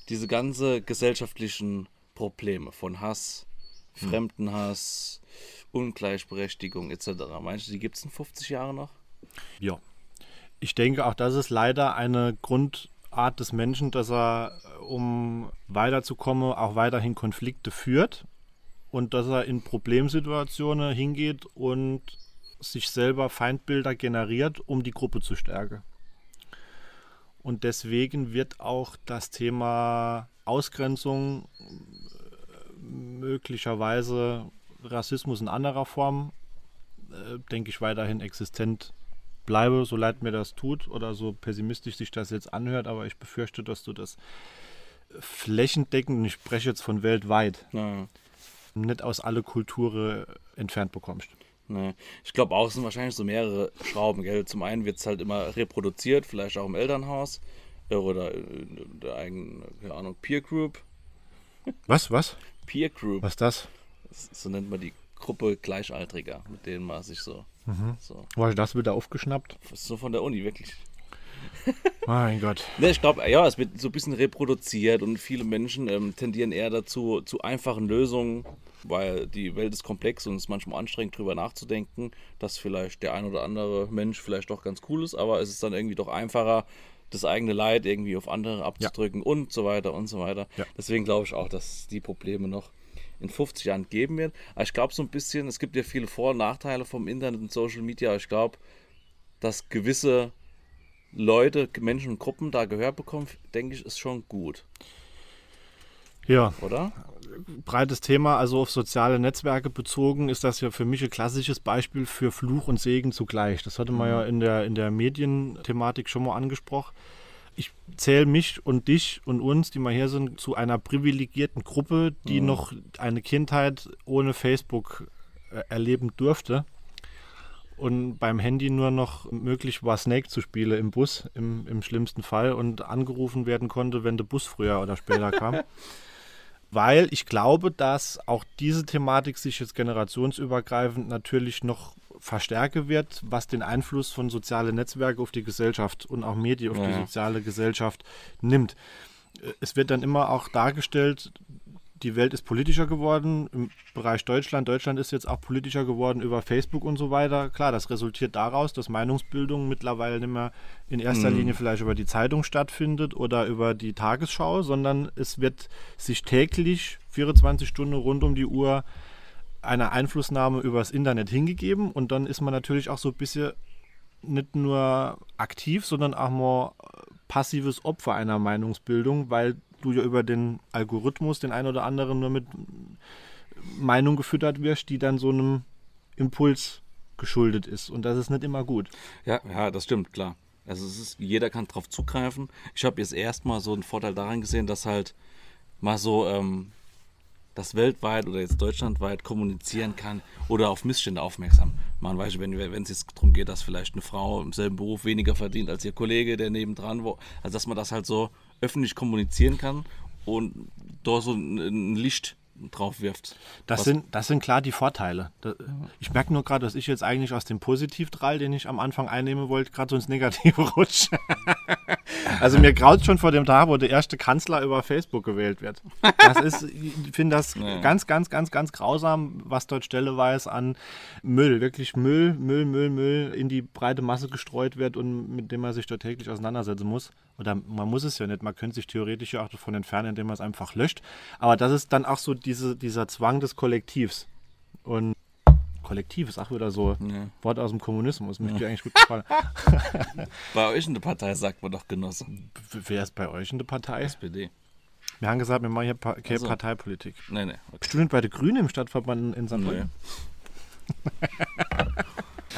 diese ganze gesellschaftlichen Probleme von Hass, Fremdenhass, Ungleichberechtigung etc. Meinst du, die gibt es in 50 Jahren noch? Ja. Ich denke, auch das ist leider eine Grundart des Menschen, dass er, äh, um weiterzukommen, auch weiterhin Konflikte führt und dass er in Problemsituationen hingeht und sich selber Feindbilder generiert, um die Gruppe zu stärken. Und deswegen wird auch das Thema Ausgrenzung, äh, möglicherweise Rassismus in anderer Form, äh, denke ich, weiterhin existent bleibe, so leid mir das tut oder so pessimistisch sich das jetzt anhört, aber ich befürchte, dass du das flächendeckend, und ich spreche jetzt von weltweit, Ja. nicht aus alle Kulturen entfernt bekommst. Nee. Ich glaube auch, es sind wahrscheinlich so mehrere Schrauben, gell? Zum einen wird es halt immer reproduziert, vielleicht auch im Elternhaus äh, oder in der eigenen, keine Ahnung, Peer Group. Was, was? Peer Group, Was ist das? so nennt man die Gruppe Gleichaltriger, mit denen man sich so, so, War das wieder aufgeschnappt? so von der Uni, wirklich. Mein Gott. Ne, ich glaube, ja, es wird so ein bisschen reproduziert und viele Menschen ähm, tendieren eher dazu, zu einfachen Lösungen, weil die Welt ist komplex und es ist manchmal anstrengend, drüber nachzudenken, dass vielleicht der ein oder andere Mensch vielleicht doch ganz cool ist, aber es ist dann irgendwie doch einfacher, das eigene Leid irgendwie auf andere abzudrücken und so weiter und so weiter. Ja. Deswegen glaube ich auch, dass die Probleme noch in 50 Jahren geben wird. Aber ich glaube so ein bisschen, es gibt ja viele Vor- und Nachteile vom Internet und Social Media, aber ich glaube, dass gewisse Leute, Menschen und Gruppen da Gehör bekommen, denke ich, ist schon gut, Ja, oder? breites Thema, also auf soziale Netzwerke bezogen, ist das ja für mich ein klassisches Beispiel für Fluch und Segen zugleich. Das hatte man ja in der, in der Medienthematik schon mal angesprochen. Ich zähle mich und dich und uns, die mal hier sind, zu einer privilegierten Gruppe, die noch eine Kindheit ohne Facebook äh, erleben durfte und beim Handy nur noch möglich war, Snake zu spielen im Bus, im, im schlimmsten Fall, und angerufen werden konnte, wenn der Bus früher oder später kam. Weil ich glaube, dass auch diese Thematik sich jetzt generationsübergreifend natürlich noch verstärken wird, was den Einfluss von sozialen Netzwerken auf die Gesellschaft und auch Medien auf die Ja. soziale Gesellschaft nimmt. Äh, Es wird dann immer auch dargestellt, die Welt ist politischer geworden im Bereich Deutschland. Deutschland ist jetzt auch politischer geworden über Facebook und so weiter. Klar, das resultiert daraus, dass Meinungsbildung mittlerweile nicht mehr in erster Linie vielleicht über die Zeitung stattfindet oder über die Tagesschau, sondern es wird sich täglich 24 Stunden rund um die Uhr eine Einflussnahme übers Internet hingegeben und dann ist man natürlich auch so ein bisschen nicht nur aktiv, sondern auch mal passives Opfer einer Meinungsbildung, weil du ja über den Algorithmus den einen oder anderen nur mit Meinung gefüttert wirst, die dann so einem Impuls geschuldet ist. Und das ist nicht immer gut. Ja, ja, das stimmt, klar. Also es ist, jeder kann drauf zugreifen. Ich habe jetzt erstmal so einen Vorteil daran gesehen, dass halt mal so ähm, das weltweit oder jetzt deutschlandweit kommunizieren kann oder auf Missstände aufmerksam machen. Weißt du, wenn es jetzt darum geht, dass vielleicht eine Frau im selben Beruf weniger verdient als ihr Kollege, der nebendran wo, also dass man das halt so öffentlich kommunizieren kann und da so ein Licht drauf wirft. Das Was- sind, das sind klar die Vorteile. Ich merke nur gerade, dass ich jetzt eigentlich aus dem Positivdrall, den ich am Anfang einnehmen wollte, gerade so ins Negative rutsche. also mir graut schon vor dem Tag, wo der erste Kanzler über Facebook gewählt wird. Das ist, ich finde das Ja. ganz, ganz, ganz, ganz grausam, was dort stelleweise an Müll, wirklich Müll, Müll, Müll, Müll in die breite Masse gestreut wird und mit dem man sich dort täglich auseinandersetzen muss. Oder man muss es ja nicht, man könnte sich theoretisch ja auch davon entfernen, indem man es einfach löscht. Aber das ist dann auch so diese, dieser Zwang des Kollektivs. Und Kollektiv ist auch wieder so Ja. Wort aus dem Kommunismus. Mich dir eigentlich gut gefallen. Bei euch in der Partei sagt man doch Genosse. Wer ist bei euch in der Partei? SPD. Wir haben gesagt, wir machen hier pa keine Ach so. Parteipolitik. Nee, nee. Okay. Student bei den Grünen im Stadtverband in St. Nee.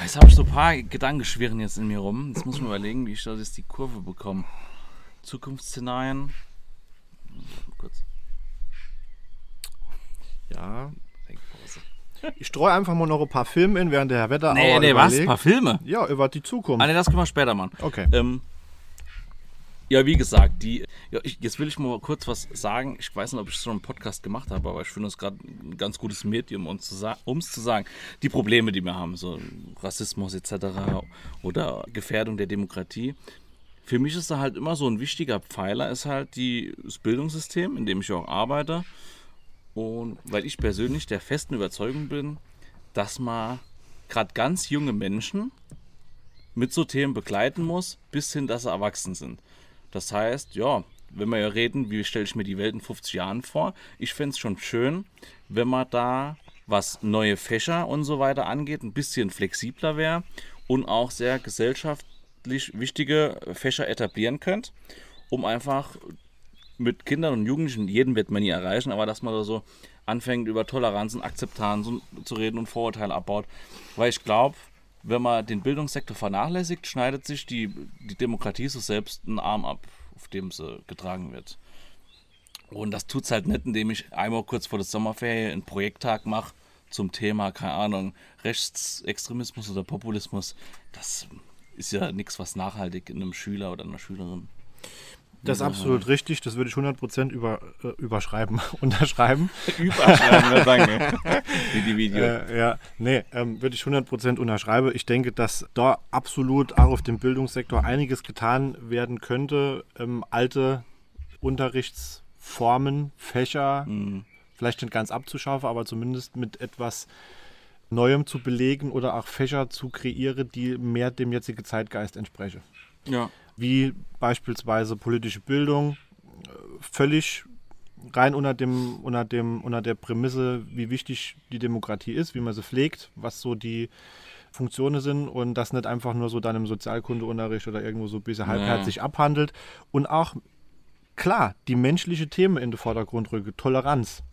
Jetzt habe ich so ein paar Gedanken schwirren jetzt in mir rum. Jetzt muss ich mir überlegen, wie ich da jetzt die Kurve bekomme. Zukunftsszenarien. Kurz. Ja. Denkpause. Ich streue einfach mal noch ein paar Filme in, während der Herr Wetter Nee, nee, was? Ein paar Filme? Ja, über die Ah, Zukunft. nee, das können wir später machen. Okay. Ähm, ja, wie gesagt, die, ja, ich, jetzt will ich mal kurz was sagen. Ich weiß nicht, ob ich schon einen Podcast gemacht habe, aber ich finde es gerade ein ganz gutes Medium, um es zu sagen. Die Probleme, die wir haben, so Rassismus etc. oder Gefährdung der Demokratie. Für mich ist da halt immer so ein wichtiger Pfeiler, ist halt die, das Bildungssystem, in dem ich auch arbeite. Und weil ich persönlich der festen Überzeugung bin, dass man gerade ganz junge Menschen mit so Themen begleiten muss, bis hin, dass sie erwachsen sind. Das heißt, ja, wenn wir ja reden, wie stelle ich mir die Welt in 50 Jahren vor, ich fände es schon schön, wenn man da, was neue Fächer und so weiter angeht, ein bisschen flexibler wäre und auch sehr gesellschaftlich wichtige Fächer etablieren könnte, um einfach mit Kindern und Jugendlichen, jeden wird man nie erreichen, aber dass man da so anfängt, über Toleranz und Akzeptanz zu reden und Vorurteile abbaut. Weil ich glaube, wenn man den Bildungssektor vernachlässigt, schneidet sich die, die Demokratie so selbst einen Arm ab, auf dem sie getragen wird. Und das tut's halt nicht, indem ich einmal kurz vor der Sommerferien einen Projekttag mache zum Thema, keine Ahnung, Rechtsextremismus oder Populismus. Das ist ja nichts, was nachhaltig in einem Schüler oder einer Schülerin. Das ist absolut richtig. Das würde ich 100% über, äh, überschreiben, unterschreiben. Überschreiben, sagen wir? Wie die Video. Äh, ja, nee, ähm, würde ich 100% unterschreiben. Ich denke, dass da absolut auch auf dem Bildungssektor einiges getan werden könnte. Ähm, alte Unterrichtsformen, Fächer, Mhm. vielleicht nicht ganz abzuschaffen, aber zumindest mit etwas Neuem zu belegen oder auch Fächer zu kreieren, die mehr dem jetzigen Zeitgeist entsprechen. Ja. Wie beispielsweise politische Bildung, äh, völlig rein unter dem, unter dem, unter der Prämisse, wie wichtig die Demokratie ist, wie man sie pflegt, was so die Funktionen sind und das nicht einfach nur so dann im Sozialkundeunterricht oder irgendwo so ein bisschen halbherzig abhandelt. Und auch, klar, die menschliche Themen in den Vordergrund rücken, Toleranz,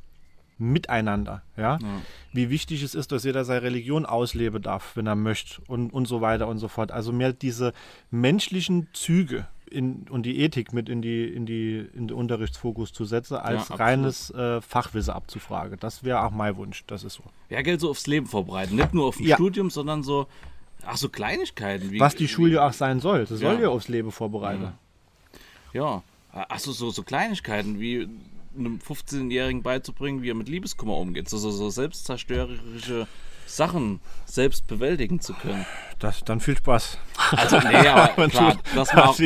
Miteinander, ja? Ja. Wie wichtig es ist, dass jeder seine Religion ausleben darf, wenn er möchte und, und so weiter und so fort. Also mehr diese menschlichen Züge in, und die Ethik mit in die, in die in den Unterrichtsfokus zu setzen, als absolut. reines äh, Fachwissen abzufragen. Das wäre auch mein Wunsch, das ist so. Ja, Geld so aufs Leben vorbereiten. Nicht nur auf ein Ja. Studium, sondern so, ach so Kleinigkeiten. Wie, Was die Schule ja auch sein soll. Das soll Ja. ja aufs Leben vorbereiten. Ja, ach so, so, so Kleinigkeiten wie einem 15-Jährigen beizubringen, wie er mit Liebeskummer umgeht. So, so, so selbstzerstörerische Sachen selbst bewältigen zu können. Das, dann viel Spaß. Also, nee, aber klar, dass man, auch,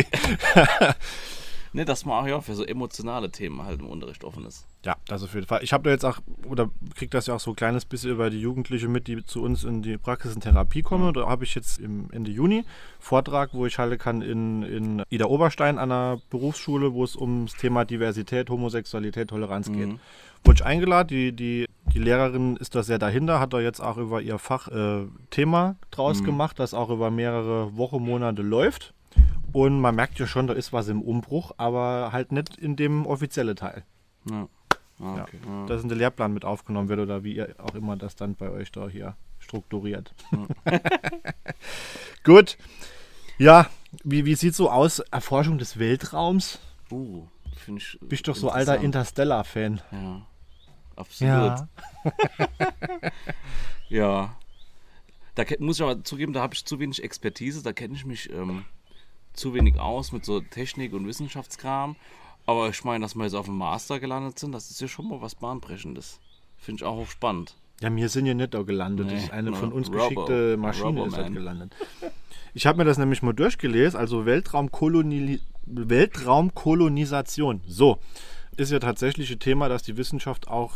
nee, dass man auch ja, für so emotionale Themen halt im Unterricht offen ist. Ja, das auf jeden Fall. Ich habe da jetzt auch, oder kriege das ja auch so ein kleines bisschen über die Jugendliche mit, die zu uns in die Praxis in Therapie kommen. Da habe ich jetzt im Ende Juni Vortrag, wo ich halten kann in, in Ida Oberstein an einer Berufsschule, wo es ums Thema Diversität, Homosexualität, Toleranz geht. Wurde ich eingeladen, die, die, die Lehrerin ist da sehr dahinter, hat da jetzt auch über ihr Fach äh, Thema draus gemacht, das auch über mehrere Wochen, Monate läuft. Und man merkt ja schon, da ist was im Umbruch, aber halt nicht in dem offiziellen Teil. Ja. Ah, Ja, okay. Ja. dass in den Lehrplan mit aufgenommen wird oder wie ihr auch immer das dann bei euch da hier strukturiert. Gut. Ja, wie, wie sieht so aus Erforschung des Weltraums? Uh, finde ich. Bist doch so alter. Interstellar-Fan. Ja, absolut. Ja. Da ke- muss ich aber zugeben, da habe ich zu wenig Expertise, da kenne ich mich ähm, zu wenig aus mit so Technik und Wissenschaftskram. Aber ich meine, dass wir jetzt auf dem Master gelandet sind, das ist ja schon mal was Bahnbrechendes. Finde ich auch hochspannend. Ja, wir sind ja nicht da gelandet. das Nee, ist eine ne, von uns Robo- geschickte Maschine ist halt gelandet. Ich habe mir das nämlich mal durchgelesen. Also Weltraumkoloni Weltraumkolonisation. So, ist ja tatsächlich ein Thema, das die Wissenschaft auch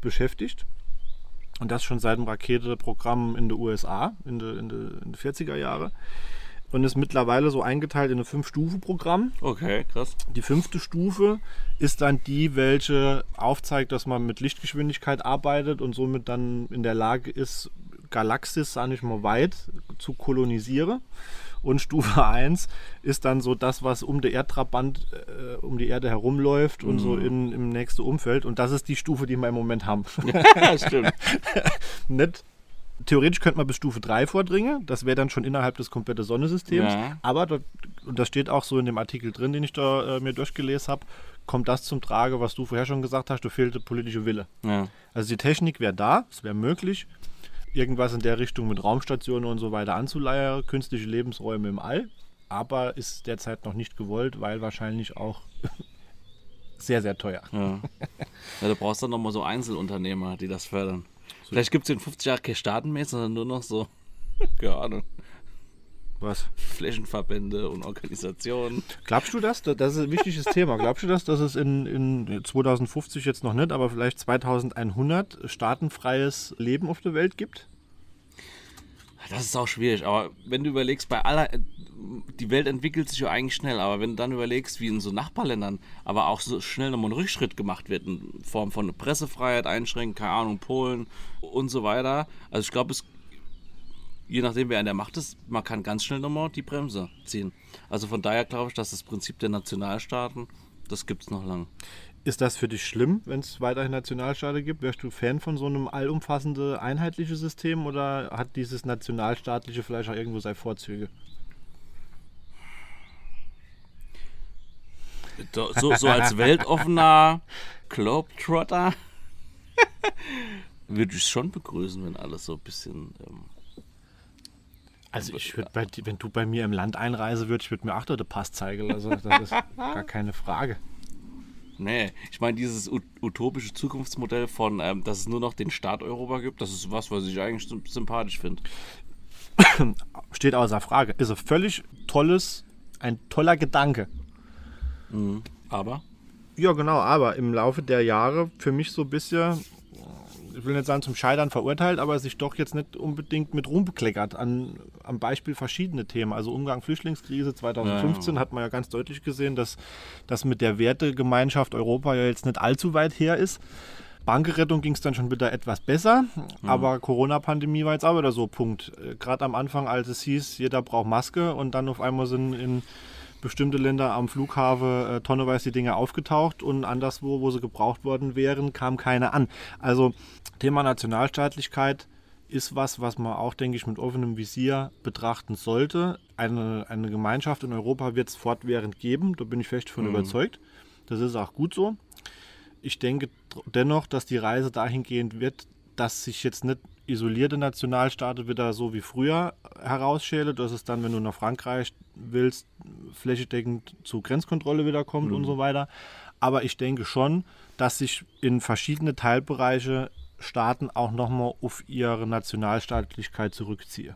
beschäftigt. Und das schon seit dem Raketeprogramm in den USA, in den in de, in de 40er Jahre. Und ist mittlerweile so eingeteilt in ein Fünf-Stufen-Programm. Okay, krass. Die fünfte Stufe ist dann die, welche aufzeigt, dass man mit Lichtgeschwindigkeit arbeitet und somit dann in der Lage ist, Galaxis, sag ich mal, weit zu kolonisieren. Und Stufe 1 ist dann so das, was um die Erdtrabant, äh, um die Erde herumläuft und so in, im nächsten Umfeld. Und das ist die Stufe, die wir im Moment haben. Stimmt. Nicht Theoretisch könnte man bis Stufe 3 vordringen. Das wäre dann schon innerhalb des kompletten Sonnensystems. Ja. Aber, dort, und das steht auch so in dem Artikel drin, den ich da äh, mir durchgelesen habe, kommt das zum Trage, was du vorher schon gesagt hast, da fehlt der politische Wille. Ja. Also die Technik wäre da, es wäre möglich, irgendwas in der Richtung mit Raumstationen und so weiter anzuleiern, künstliche Lebensräume im All. Aber ist derzeit noch nicht gewollt, weil wahrscheinlich auch sehr, sehr teuer. Ja. ja, du brauchst dann nochmal so Einzelunternehmer, die das fördern. Vielleicht gibt es in 50 Jahren keine Staaten mehr, sondern nur noch so, keine Ahnung, Was? Flächenverbände und Organisationen. Glaubst du das? Das ist ein wichtiges Thema. Glaubst du das, dass es in, in 2050 jetzt noch nicht, aber vielleicht 2100 staatenfreies Leben auf der Welt gibt? Das ist auch schwierig, aber wenn du überlegst, bei aller, die Welt entwickelt sich ja eigentlich schnell, aber wenn du dann überlegst, wie in so Nachbarländern aber auch so schnell nochmal ein Rückschritt gemacht wird, in Form von Pressefreiheit einschränken, keine Ahnung, Polen und so weiter. Also ich glaube, es, je nachdem wer an der Macht ist, man kann ganz schnell nochmal die Bremse ziehen. Also von daher glaube ich, dass das Prinzip der Nationalstaaten, das gibt es noch lang. Ist das für dich schlimm, wenn es weiterhin Nationalstaaten gibt? Wärst du Fan von so einem allumfassenden, einheitlichen System oder hat dieses nationalstaatliche vielleicht auch irgendwo seine Vorzüge? So, so, als weltoffener Globetrotter würde ich es schon begrüßen, wenn alles so ein bisschen. Ähm, Also ich würde bei dir- wenn du bei mir im Land einreise würdest, ich würde mir auch dort den Pass zeigen. Also das ist gar keine Frage. nee, ich meine, dieses ut- utopische Zukunftsmodell von, ähm, dass es nur noch den Staat Europa gibt, das ist was, was ich eigentlich sym- sympathisch finde. Steht außer Frage. Ist ein völlig tolles, ein toller Gedanke. Aber Ja, genau, aber im Laufe der Jahre für mich so ein bisschen, ich will nicht sagen zum Scheitern verurteilt, aber sich doch jetzt nicht unbedingt mit Ruhm bekleckert an, am Beispiel verschiedene Themen. Also Umgang Flüchtlingskrise 2015 hat man ja ganz deutlich gesehen, dass das mit der Wertegemeinschaft Europa ja jetzt nicht allzu weit her ist. Bankenrettung ging es dann schon wieder etwas besser, aber Corona-Pandemie war jetzt auch wieder so Punkt. Äh, Gerade am Anfang, als es hieß, jeder braucht Maske und dann auf einmal sind in bestimmte Länder am Flughafen äh, tonneweise die Dinge aufgetaucht und anderswo, wo sie gebraucht worden wären, kam keine an. Also Thema Nationalstaatlichkeit ist was, was man auch, denke ich, mit offenem Visier betrachten sollte. Eine, eine Gemeinschaft in Europa wird es fortwährend geben, da bin ich fest von überzeugt. Das ist auch gut so. Ich denke dennoch, dass die Reise dahingehend wird, dass sich jetzt nicht isolierte Nationalstaaten wieder so wie früher herausschälen, dass es dann, wenn du nach Frankreich willst, flächendeckend zu Grenzkontrolle wieder kommt und so weiter. Aber ich denke schon, dass sich in verschiedene Teilbereiche Staaten auch nochmal auf ihre Nationalstaatlichkeit zurückziehen.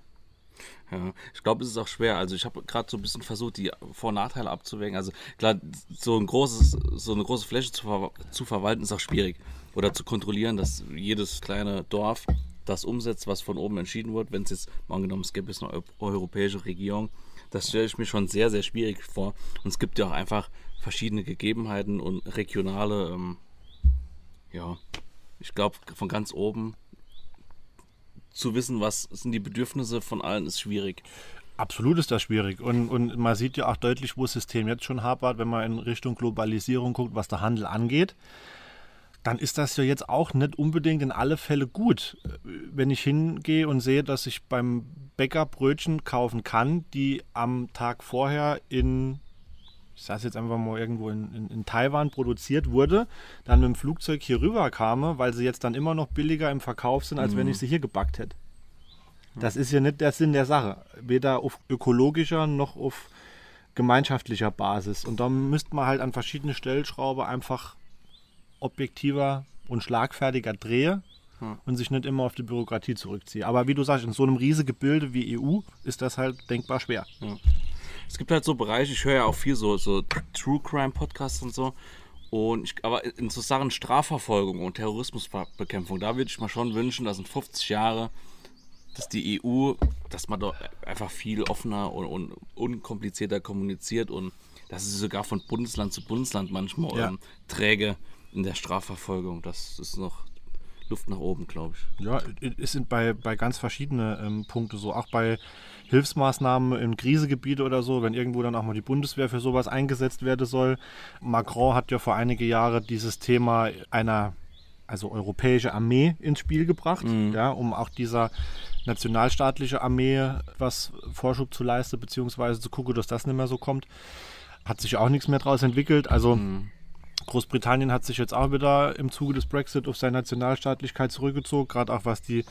Ja, ich glaube, es ist auch schwer. Also ich habe gerade so ein bisschen versucht, die Vor- und Nachteile abzuwägen. Also klar, so ein großes, so eine große Fläche zu, ver zu verwalten ist auch schwierig. Oder zu kontrollieren, dass jedes kleine Dorf das umsetzt, was von oben entschieden wird. Wenn es jetzt, mal angenommen, es gibt jetzt eine eu- europäische Regierung, das stelle ich mir schon sehr, sehr schwierig vor. Und es gibt ja auch einfach verschiedene Gegebenheiten und regionale, ähm, ja, ich glaube, von ganz oben zu wissen, was sind die Bedürfnisse von allen, ist schwierig. Absolut ist das schwierig. Und, und man sieht ja auch deutlich, wo das System jetzt schon hapert, wenn man in Richtung Globalisierung guckt, was der Handel angeht. Dann ist das ja jetzt auch nicht unbedingt in alle Fälle gut. Wenn ich hingehe und sehe, dass ich beim Bäcker Brötchen kaufen kann, die am Tag vorher in, ich sage jetzt einfach mal irgendwo in, in, in Taiwan produziert wurde, dann mit dem Flugzeug hier rüber kam, weil sie jetzt dann immer noch billiger im Verkauf sind, als wenn ich sie hier gebackt hätte. Das ist ja nicht der Sinn der Sache. Weder auf ökologischer noch auf gemeinschaftlicher Basis. Und da müsste man halt an verschiedene Stellschrauben einfach objektiver und schlagfertiger drehen und sich nicht immer auf die Bürokratie zurückziehen. Aber wie du sagst, in so einem riesigen Gebilde wie EU ist das halt denkbar schwer. Es gibt halt so Bereiche, ich höre ja auch viel so, so True Crime Podcasts und so. Und ich, aber in so Sachen Strafverfolgung und Terrorismusbekämpfung, da würde ich mir schon wünschen, dass in 50 Jahre, dass die EU, dass man doch einfach viel offener und, und unkomplizierter kommuniziert und dass es sogar von Bundesland zu Bundesland manchmal Ja. ähm, träge in der Strafverfolgung. Das ist noch Luft nach oben, glaube ich. Ja, es sind bei, bei ganz verschiedenen ähm, Punkten so. Auch bei Hilfsmaßnahmen in Krisengebiete oder so, wenn irgendwo dann auch mal die Bundeswehr für sowas eingesetzt werden soll. Macron hat ja vor einige Jahre dieses Thema einer also europäische Armee ins Spiel gebracht, Mhm. ja, um auch dieser nationalstaatliche Armee was Vorschub zu leisten, beziehungsweise zu gucken, dass das nicht mehr so kommt. Hat sich auch nichts mehr daraus entwickelt. Also Mhm. Großbritannien hat sich jetzt auch wieder im Zuge des Brexit auf seine Nationalstaatlichkeit zurückgezogen, gerade auch was die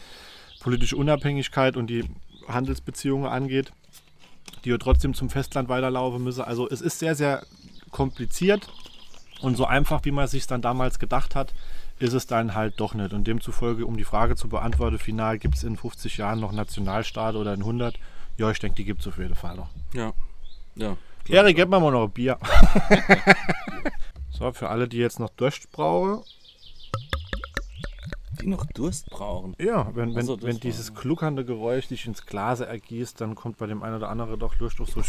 politische Unabhängigkeit und die Handelsbeziehungen angeht, die ja trotzdem zum Festland weiterlaufen müssen. Also es ist sehr, sehr kompliziert und so einfach, wie man sich dann damals gedacht hat, ist es dann halt doch nicht. Und demzufolge, um die Frage zu beantworten, final gibt es in 50 Jahren noch Nationalstaat oder in 100? Ja, ich denke, die gibt es auf jeden Fall noch. Ja. Ja. Erik, gib mir mal noch ein Bier. so, für alle, die jetzt noch Durst brauchen. Die noch Durst brauchen. Ja, wenn, wenn, Ach so, das wenn dieses kluckernde Geräusch dich ins Glas ergießt, dann kommt bei dem einen oder anderen doch Lust auf so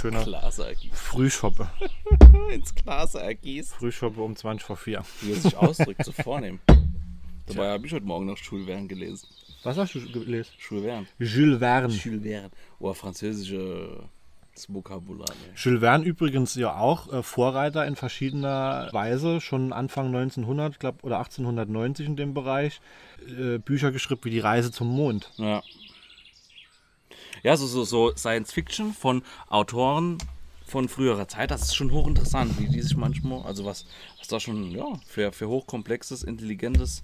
ergießen. Frühschoppe. Ins Glase ergießen. Frühschoppe um 20 vor 4. Wie er sich ausdrückt, so vornehm. Dabei habe ich heute Morgen noch Jules Verne gelesen. Was hast du gelesen? Jules Verne. Jules Verne. Jules Verne. Oh, französische Vokabular. Ne? Jules Verne übrigens ja auch äh, Vorreiter in verschiedener Weise, schon Anfang 1900 glaub, oder 1890 in dem Bereich, äh, Bücher geschrieben wie Die Reise zum Mond. Ja. Ja, so, so, so Science Fiction von Autoren von früherer Zeit, das ist schon hochinteressant, wie die sich manchmal, also was, was da schon ja, für, für hochkomplexes, intelligentes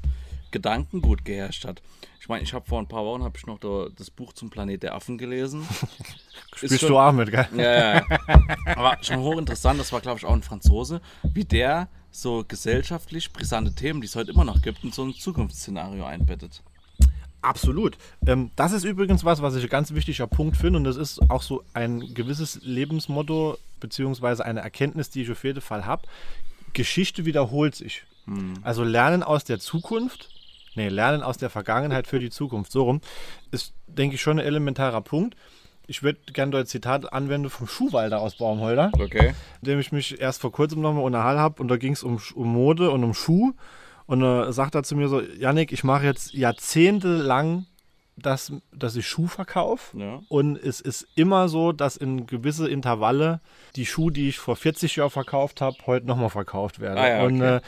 Gedankengut geherrscht hat. Ich meine, ich habe vor ein paar Wochen habe ich noch da, das Buch zum Planet der Affen gelesen. Spielst schon- du auch mit, gell? Ja, ja. Aber schon hochinteressant, das war, glaube ich, auch ein Franzose, wie der so gesellschaftlich brisante Themen, die es heute immer noch gibt, in so ein Zukunftsszenario einbettet. Absolut. Ähm, das ist übrigens was, was ich ein ganz wichtiger Punkt finde und das ist auch so ein gewisses Lebensmotto beziehungsweise eine Erkenntnis, die ich auf jeden Fall habe. Geschichte wiederholt sich. Also Lernen aus der Zukunft, nee, Lernen aus der Vergangenheit für die Zukunft, so rum, ist, denke ich, schon ein elementarer Punkt. Ich würde gerne dort Zitat anwenden vom Schuhwalder aus Baumholder Okay. mit dem ich mich erst vor kurzem nochmal unterhalten habe und da ging es um, um Mode und um Schuh und da sagt er zu mir so, Yannick, ich mache jetzt jahrzehntelang, dass, dass ich Schuh verkaufe Ja. und es ist immer so, dass in gewisse Intervalle die Schuhe, die ich vor 40 Jahren verkauft habe, heute nochmal verkauft werden. Ah ja, Und okay. äh,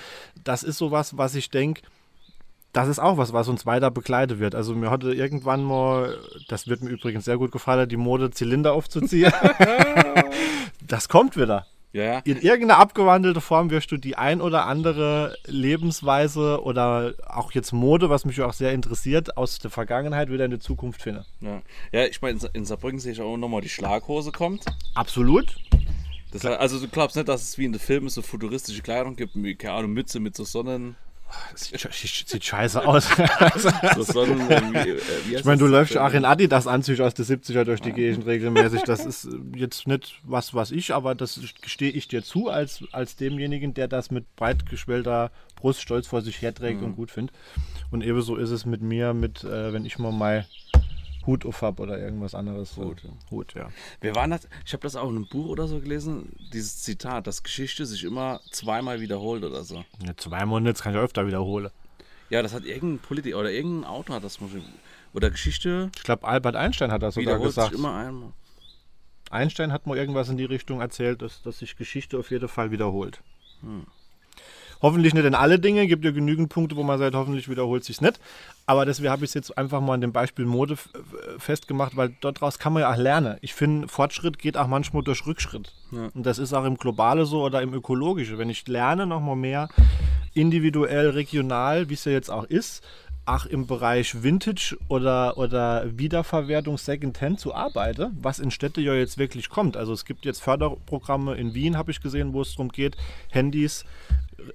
das ist sowas, was ich denke, das ist auch was, was uns weiter begleitet wird. Also mir hatte irgendwann mal, das wird mir übrigens sehr gut gefallen, die Mode Zylinder aufzuziehen. das kommt wieder. Ja. In irgendeiner abgewandelte Form wirst du die ein oder andere Lebensweise oder auch jetzt Mode, was mich auch sehr interessiert, aus der Vergangenheit wieder in die Zukunft finden. Ja, ja ich meine, in Saarbrücken sehe ich auch nochmal die Schlaghose kommt. Absolut. Das, also du glaubst nicht, dass es wie in den Filmen so futuristische Kleidung gibt, wie, keine Ahnung, Mütze mit so Sonnen... Sieht, sieht scheiße aus. So Sonnen äh, wie, äh, wie Ich meine, du läufst auch in Adidas-Anzügen aus den 70er durch die Gegend regelmäßig. Das ist äh, jetzt nicht was, was ich, aber das gestehe ich dir zu, als, als demjenigen, der das mit breit geschwellter Brust stolz vor sich herträgt und gut findet. Und ebenso ist es mit mir, mit, äh, wenn ich mal mal Hut auf hab oder irgendwas anderes. So. Hut, ja. Hut, ja. Wer war das? Ich habe das auch in einem Buch oder so gelesen, dieses Zitat, dass Geschichte sich immer zweimal wiederholt oder so. ja zwei Monate kann ich öfter wiederholen. Ja, das hat irgendein Politiker oder irgendein Autor hat das Oder Geschichte Ich glaube, Albert Einstein hat das sogar gesagt. sich immer einmal. Einstein hat mal irgendwas in die Richtung erzählt, dass, dass sich Geschichte auf jeden Fall wiederholt. Hoffentlich nicht in alle Dinge, gibt ja genügend Punkte, wo man sagt, hoffentlich wiederholt sich nicht. Aber deswegen habe ich es jetzt einfach mal an dem Beispiel Mode f- festgemacht, weil daraus kann man ja auch lernen. Ich finde, Fortschritt geht auch manchmal durch Rückschritt. Ja. Und das ist auch im Globale so oder im Ökologische. Wenn ich lerne, nochmal mehr individuell, regional, wie es ja jetzt auch ist, auch im Bereich Vintage oder, oder Wiederverwertung Secondhand zu arbeiten, was in Städte ja jetzt wirklich kommt. Also es gibt jetzt Förderprogramme in Wien, habe ich gesehen, wo es darum geht, Handys,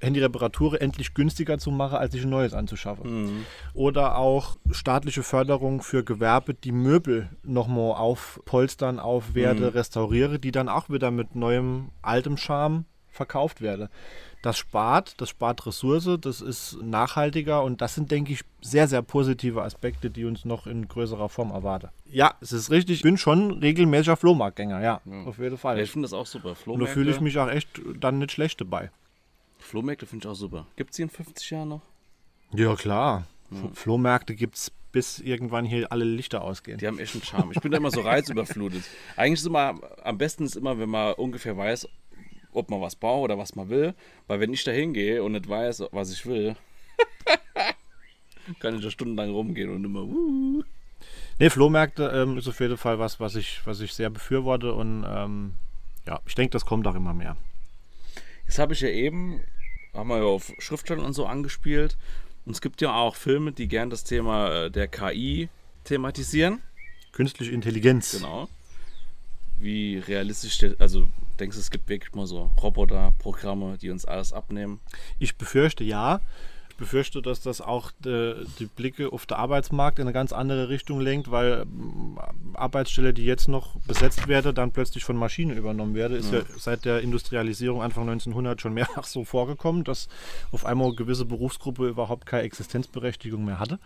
Handyreparaturen endlich günstiger zu machen, als sich ein neues anzuschaffen. Oder auch staatliche Förderung für Gewerbe, die Möbel nochmal aufpolstern, aufwerten, restauriere, die dann auch wieder mit neuem, altem Charme verkauft werden. Das spart, das spart Ressource, das ist nachhaltiger und das sind, denke ich, sehr, sehr positive Aspekte, die uns noch in größerer Form erwarten. Ja, es ist richtig, ich bin schon regelmäßiger Flohmarktgänger, ja, auf jeden Fall. Ja, ich finde das auch super. und da Flohmärkte, fühle ich mich auch echt dann nicht schlecht dabei. Flohmärkte finde ich auch super. Gibt es die in 50 Jahren noch? Ja, klar. F- Flohmärkte gibt es bis irgendwann hier alle Lichter ausgehen. Die haben echt einen Charme. Ich bin da immer so reizüberflutet. Eigentlich ist immer, am besten ist immer, wenn man ungefähr weiß, ob man was braucht oder was man will. Weil wenn ich da hingehe und nicht weiß, was ich will, kann ich da stundenlang rumgehen und immer, uh, Nee, Flohmärkte ähm, ist auf jeden Fall was, was ich, was ich sehr befürworte und ähm, ja, ich denke, das kommt auch immer mehr. Jetzt habe ich ja eben, haben wir ja auf Schriftstellern und so angespielt. Und es gibt ja auch Filme, die gern das Thema äh, der KI thematisieren. Künstliche Intelligenz. Genau. Wie realistisch, also denkst du, es gibt wirklich mal so Roboter-Programme, die uns alles abnehmen? Ich befürchte ja. Ich befürchte, dass das auch äh, die Blicke auf den Arbeitsmarkt in eine ganz andere Richtung lenkt, weil ähm, Arbeitsstelle, die jetzt noch besetzt werde, dann plötzlich von Maschinen übernommen werde. Ist ja, seit der Industrialisierung Anfang 1900 schon mehrfach so vorgekommen, dass auf einmal eine gewisse Berufsgruppe überhaupt keine Existenzberechtigung mehr hatte.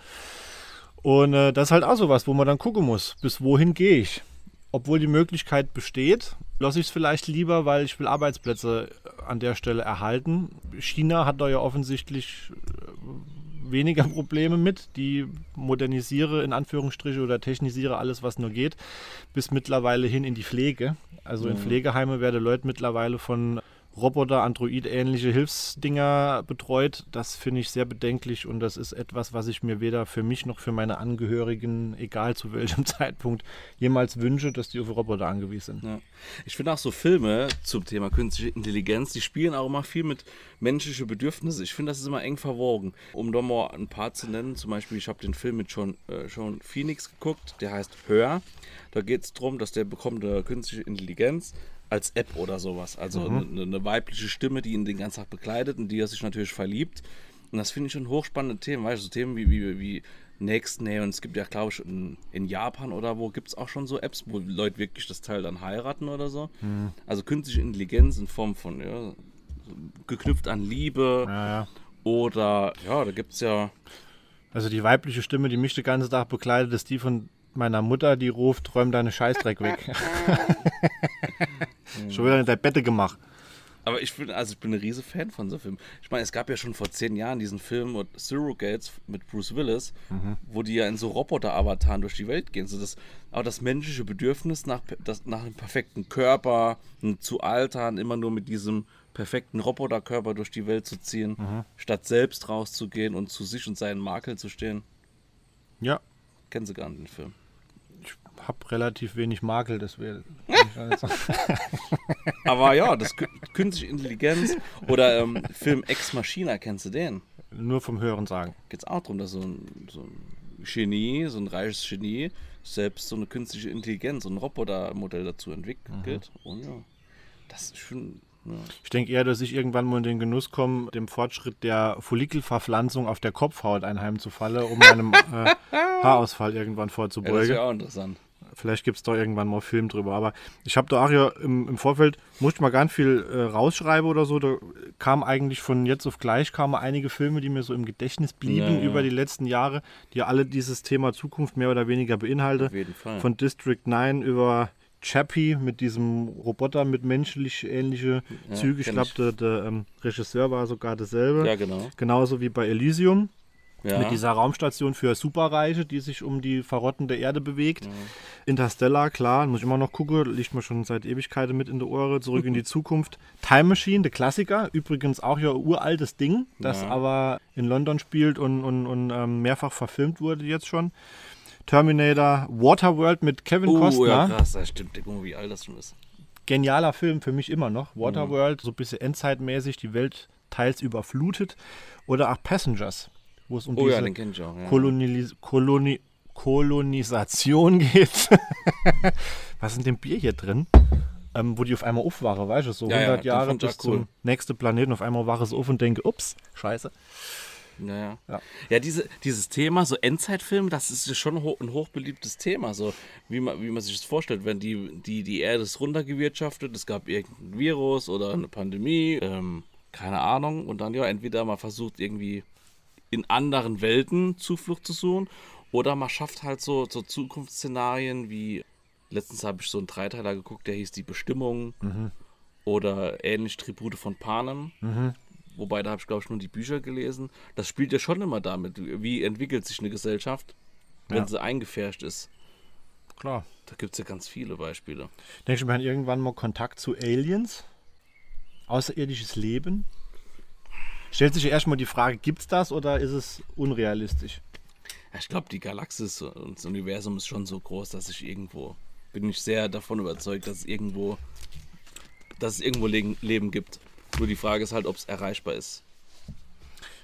Und äh, das ist halt auch so was, wo man dann gucken muss, bis wohin gehe ich. Obwohl die Möglichkeit besteht, lasse ich es vielleicht lieber, weil ich will Arbeitsplätze äh, an der Stelle erhalten. China hat da ja offensichtlich äh, weniger Probleme mit. Die modernisiere in Anführungsstriche oder technisiere alles, was nur geht, bis mittlerweile hin in die Pflege. Also in Pflegeheime werden Leute mittlerweile von Roboter, Android-ähnliche Hilfsdinger betreut. Das finde ich sehr bedenklich und das ist etwas, was ich mir weder für mich noch für meine Angehörigen, egal zu welchem Zeitpunkt, jemals wünsche, dass die auf Roboter angewiesen sind. Ja. Ich finde auch so Filme zum Thema künstliche Intelligenz, die spielen auch immer viel mit menschlichen Bedürfnissen. Ich finde, das ist immer eng verwogen. Um da mal ein paar zu nennen, zum Beispiel, ich habe den Film mit John, äh, John Phoenix geguckt, der heißt Hör. Da geht es darum, dass der bekommt eine künstliche Intelligenz als App oder sowas. Also eine, eine weibliche Stimme, die ihn den ganzen Tag begleitet und die er sich natürlich verliebt. Und das finde ich schon hochspannende Themen, weißt du, so Themen wie, wie, wie Nächstnähe und es gibt ja, glaube ich, in, in Japan oder wo gibt es auch schon so Apps, wo Leute wirklich das Teil dann heiraten oder so. Also künstliche Intelligenz in Form von, ja, geknüpft an Liebe Ja, ja. oder, ja, da gibt es ja, Also die weibliche Stimme, die mich den ganzen Tag begleitet, ist die von meiner Mutter, die ruft, räum deine Scheißdreck weg. Schon wieder in der Bette gemacht. aber ich bin, also ich bin ein riese Fan von so Filmen. Ich meine, es gab ja schon vor zehn Jahren diesen Film mit Surrogates mit Bruce Willis, wo die ja in so Roboter-Avataren durch die Welt gehen. So das, aber das menschliche Bedürfnis nach, das, nach einem perfekten Körper, zu altern, immer nur mit diesem perfekten Roboterkörper durch die Welt zu ziehen, statt selbst rauszugehen und zu sich und seinen Makel zu stehen. Ja, Kennen Sie gar nicht den Film. ich habe relativ wenig Makel, deswegen. Aber ja, das kü- künstliche Intelligenz oder ähm, Film Ex Machina, kennst du den? Nur vom Hören sagen. geht es auch darum, dass so ein, so ein Genie, so ein reiches Genie, selbst so eine künstliche Intelligenz, so ein Robotermodell dazu entwickelt. Und ja, das ist schon. Ja. Ich denke eher, dass ich irgendwann mal in den Genuss komme, dem Fortschritt der Follikelverpflanzung auf der Kopfhaut einheimzufalle, um einem äh, Haarausfall irgendwann Ja, das vorzubeugen. wäre auch interessant. Vielleicht gibt es da irgendwann mal Film drüber. Aber ich habe da auch ja im, im Vorfeld, musste ich mal ganz viel äh, rausschreiben oder so. Da kam eigentlich von jetzt auf gleich kamen einige Filme, die mir so im Gedächtnis blieben Ja, ja. über die letzten Jahre, die alle dieses Thema Zukunft mehr oder weniger beinhalten. Auf jeden Fall. Von District 9 über Chappie mit diesem Roboter mit menschlich ähnliche Züge. Ich glaube, der, der ähm, Regisseur war sogar dasselbe. Ja, genau. Genauso wie bei Elysium Ja. mit dieser Raumstation für Superreiche, die sich um die verrottende Erde bewegt. Interstellar, klar, muss ich immer noch gucken, liegt mir schon seit Ewigkeiten mit in der Ohren. Zurück in die Zukunft. Time Machine, der Klassiker, übrigens auch ja uraltes Ding, das Ja. aber in London spielt und, und, und ähm, mehrfach verfilmt wurde jetzt schon. Terminator, Waterworld mit Kevin Oh, Costner. ja, krass, das stimmt. Guck mal, wie alt das schon ist. Genialer Film für mich immer noch. Waterworld, so ein bisschen endzeitmäßig, die Welt teils überflutet. Oder auch Passengers, wo es um Oh ja, diese ich auch. Ja. Kolonialis Koloni Kolonisation geht. Was ist in dem Bier hier drin? Ähm, wo die auf einmal aufwache, weißt du, so Ja, ja, 100 den Jahre bis cool. zum nächsten Planeten. Auf einmal wache es auf und denke, ups, scheiße. Naja. Ja. Ja, diese, dieses Thema, so Endzeitfilm, das ist ja schon ho ein hochbeliebtes Thema. So, wie man, wie man sich das vorstellt, wenn die, die, die Erde ist runtergewirtschaftet, es gab irgendein Virus oder eine Pandemie, ähm, keine Ahnung, und dann ja, entweder man versucht irgendwie in anderen Welten Zuflucht zu suchen oder man schafft halt so, so Zukunftsszenarien wie letztens habe ich so einen Dreiteiler geguckt, der hieß Die Bestimmung oder ähnlich Tribute von Panem, wobei da habe ich glaube ich nur die Bücher gelesen. Das spielt ja schon immer damit, wie entwickelt sich eine Gesellschaft, wenn Ja. sie eingefärscht ist. Klar. Da gibt es ja ganz viele Beispiele. Denkst du, wir haben irgendwann mal Kontakt zu Aliens? Außerirdisches Leben? Stellt sich ja erstmal die Frage, gibt es das oder ist es unrealistisch? Ja, ich glaube, die Galaxis und das Universum ist schon so groß, dass ich irgendwo, bin ich sehr davon überzeugt, dass es irgendwo, dass es irgendwo Le Leben gibt. Nur die Frage ist halt, ob es erreichbar ist.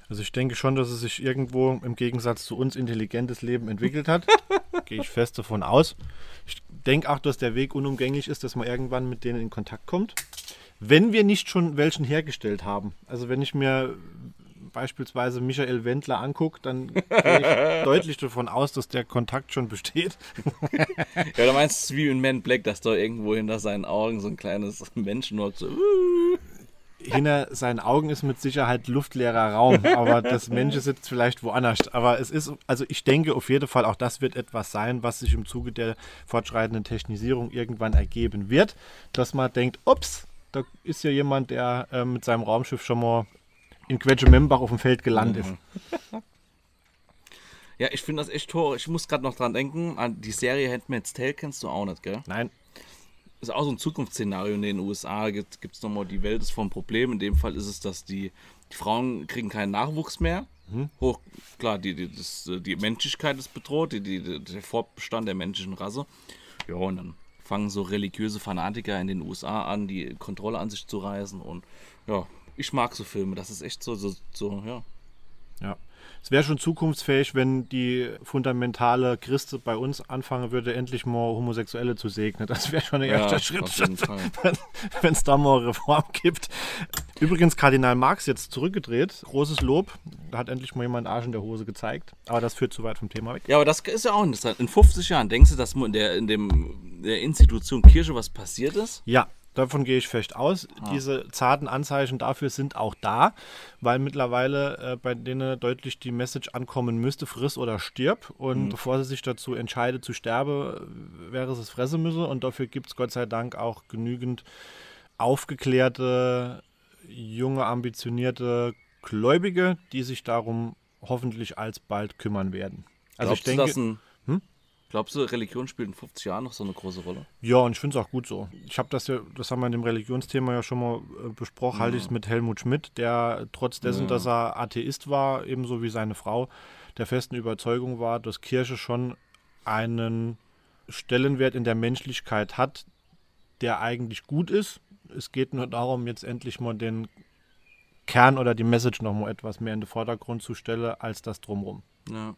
Also ich denke schon, dass es sich irgendwo im Gegensatz zu uns intelligentes Leben entwickelt hat. Gehe ich fest davon aus. Ich denke auch, dass der Weg unumgänglich ist, dass man irgendwann mit denen in Kontakt kommt. Wenn wir nicht schon welchen hergestellt haben. Also wenn ich mir beispielsweise Michael Wendler angucke, dann gehe ich deutlich davon aus, dass der Kontakt schon besteht. Ja, da meinst du wie in Man Black, dass da irgendwo hinter seinen Augen so ein kleines Menschen hockt, so, uh, Hinter seinen Augen ist mit Sicherheit luftleerer Raum, aber das Mensch sitzt vielleicht woanders. Aber es ist, also ich denke auf jeden Fall, auch das wird etwas sein, was sich im Zuge der fortschreitenden Technisierung irgendwann ergeben wird, dass man denkt, ups, da ist ja jemand, der äh, mit seinem Raumschiff schon mal in Quetschemembach auf dem Feld gelandet ist. Ja, ich finde das echt toll. Ich muss gerade noch dran denken, an die Serie Handmaid's Tale kennst du auch nicht, gell? Nein, ist auch so ein Zukunftsszenario in den USA. Gibt es nochmal, die Welt ist vom Problem. In dem Fall ist es, dass die, die Frauen kriegen keinen Nachwuchs mehr. Hoch, klar, die, die, das, die Menschlichkeit ist bedroht, die, die, der Fortbestand der menschlichen Rasse. Ja, und dann fangen so religiöse Fanatiker in den USA an, die Kontrolle an sich zu reißen. Und ja, ich mag so Filme. Das ist echt so, so, so ja. Ja. Es wäre schon zukunftsfähig, wenn die fundamentale Christe bei uns anfangen würde, endlich mal Homosexuelle zu segnen. Das wäre schon ein Ja, erster Schritt, wenn es da mal Reform gibt. Übrigens, Kardinal Marx jetzt zurückgedreht. Großes Lob. Da hat endlich mal jemand Arsch in der Hose gezeigt. Aber das führt zu weit vom Thema weg. Ja, aber das ist ja auch interessant. In 50 Jahren, denkst du, dass in der, in dem, der Institution Kirche was passiert ist? Ja, davon gehe ich fest aus. Diese zarten Anzeichen dafür sind auch da, weil mittlerweile äh, bei denen deutlich die Message ankommen müsste, friss oder stirb. Und bevor sie sich dazu entscheidet zu sterben, wäre es es fressen müsse. Und dafür gibt es Gott sei Dank auch genügend aufgeklärte, junge, ambitionierte Gläubige, die sich darum hoffentlich alsbald kümmern werden. Also Glaubst ich denke, Glaubst du, Religion spielt in 50 Jahren noch so eine große Rolle? Ja, und ich finde es auch gut so. Ich habe das ja, das haben wir in dem Religionsthema ja schon mal äh, besprochen, halte ich es mit Helmut Schmidt, der trotz dessen, dass er Atheist war, ebenso wie seine Frau, der festen Überzeugung war, dass Kirche schon einen Stellenwert in der Menschlichkeit hat, der eigentlich gut ist. Es geht nur darum, jetzt endlich mal den Kern oder die Message noch mal etwas mehr in den Vordergrund zu stellen, als das drumrum. Ja.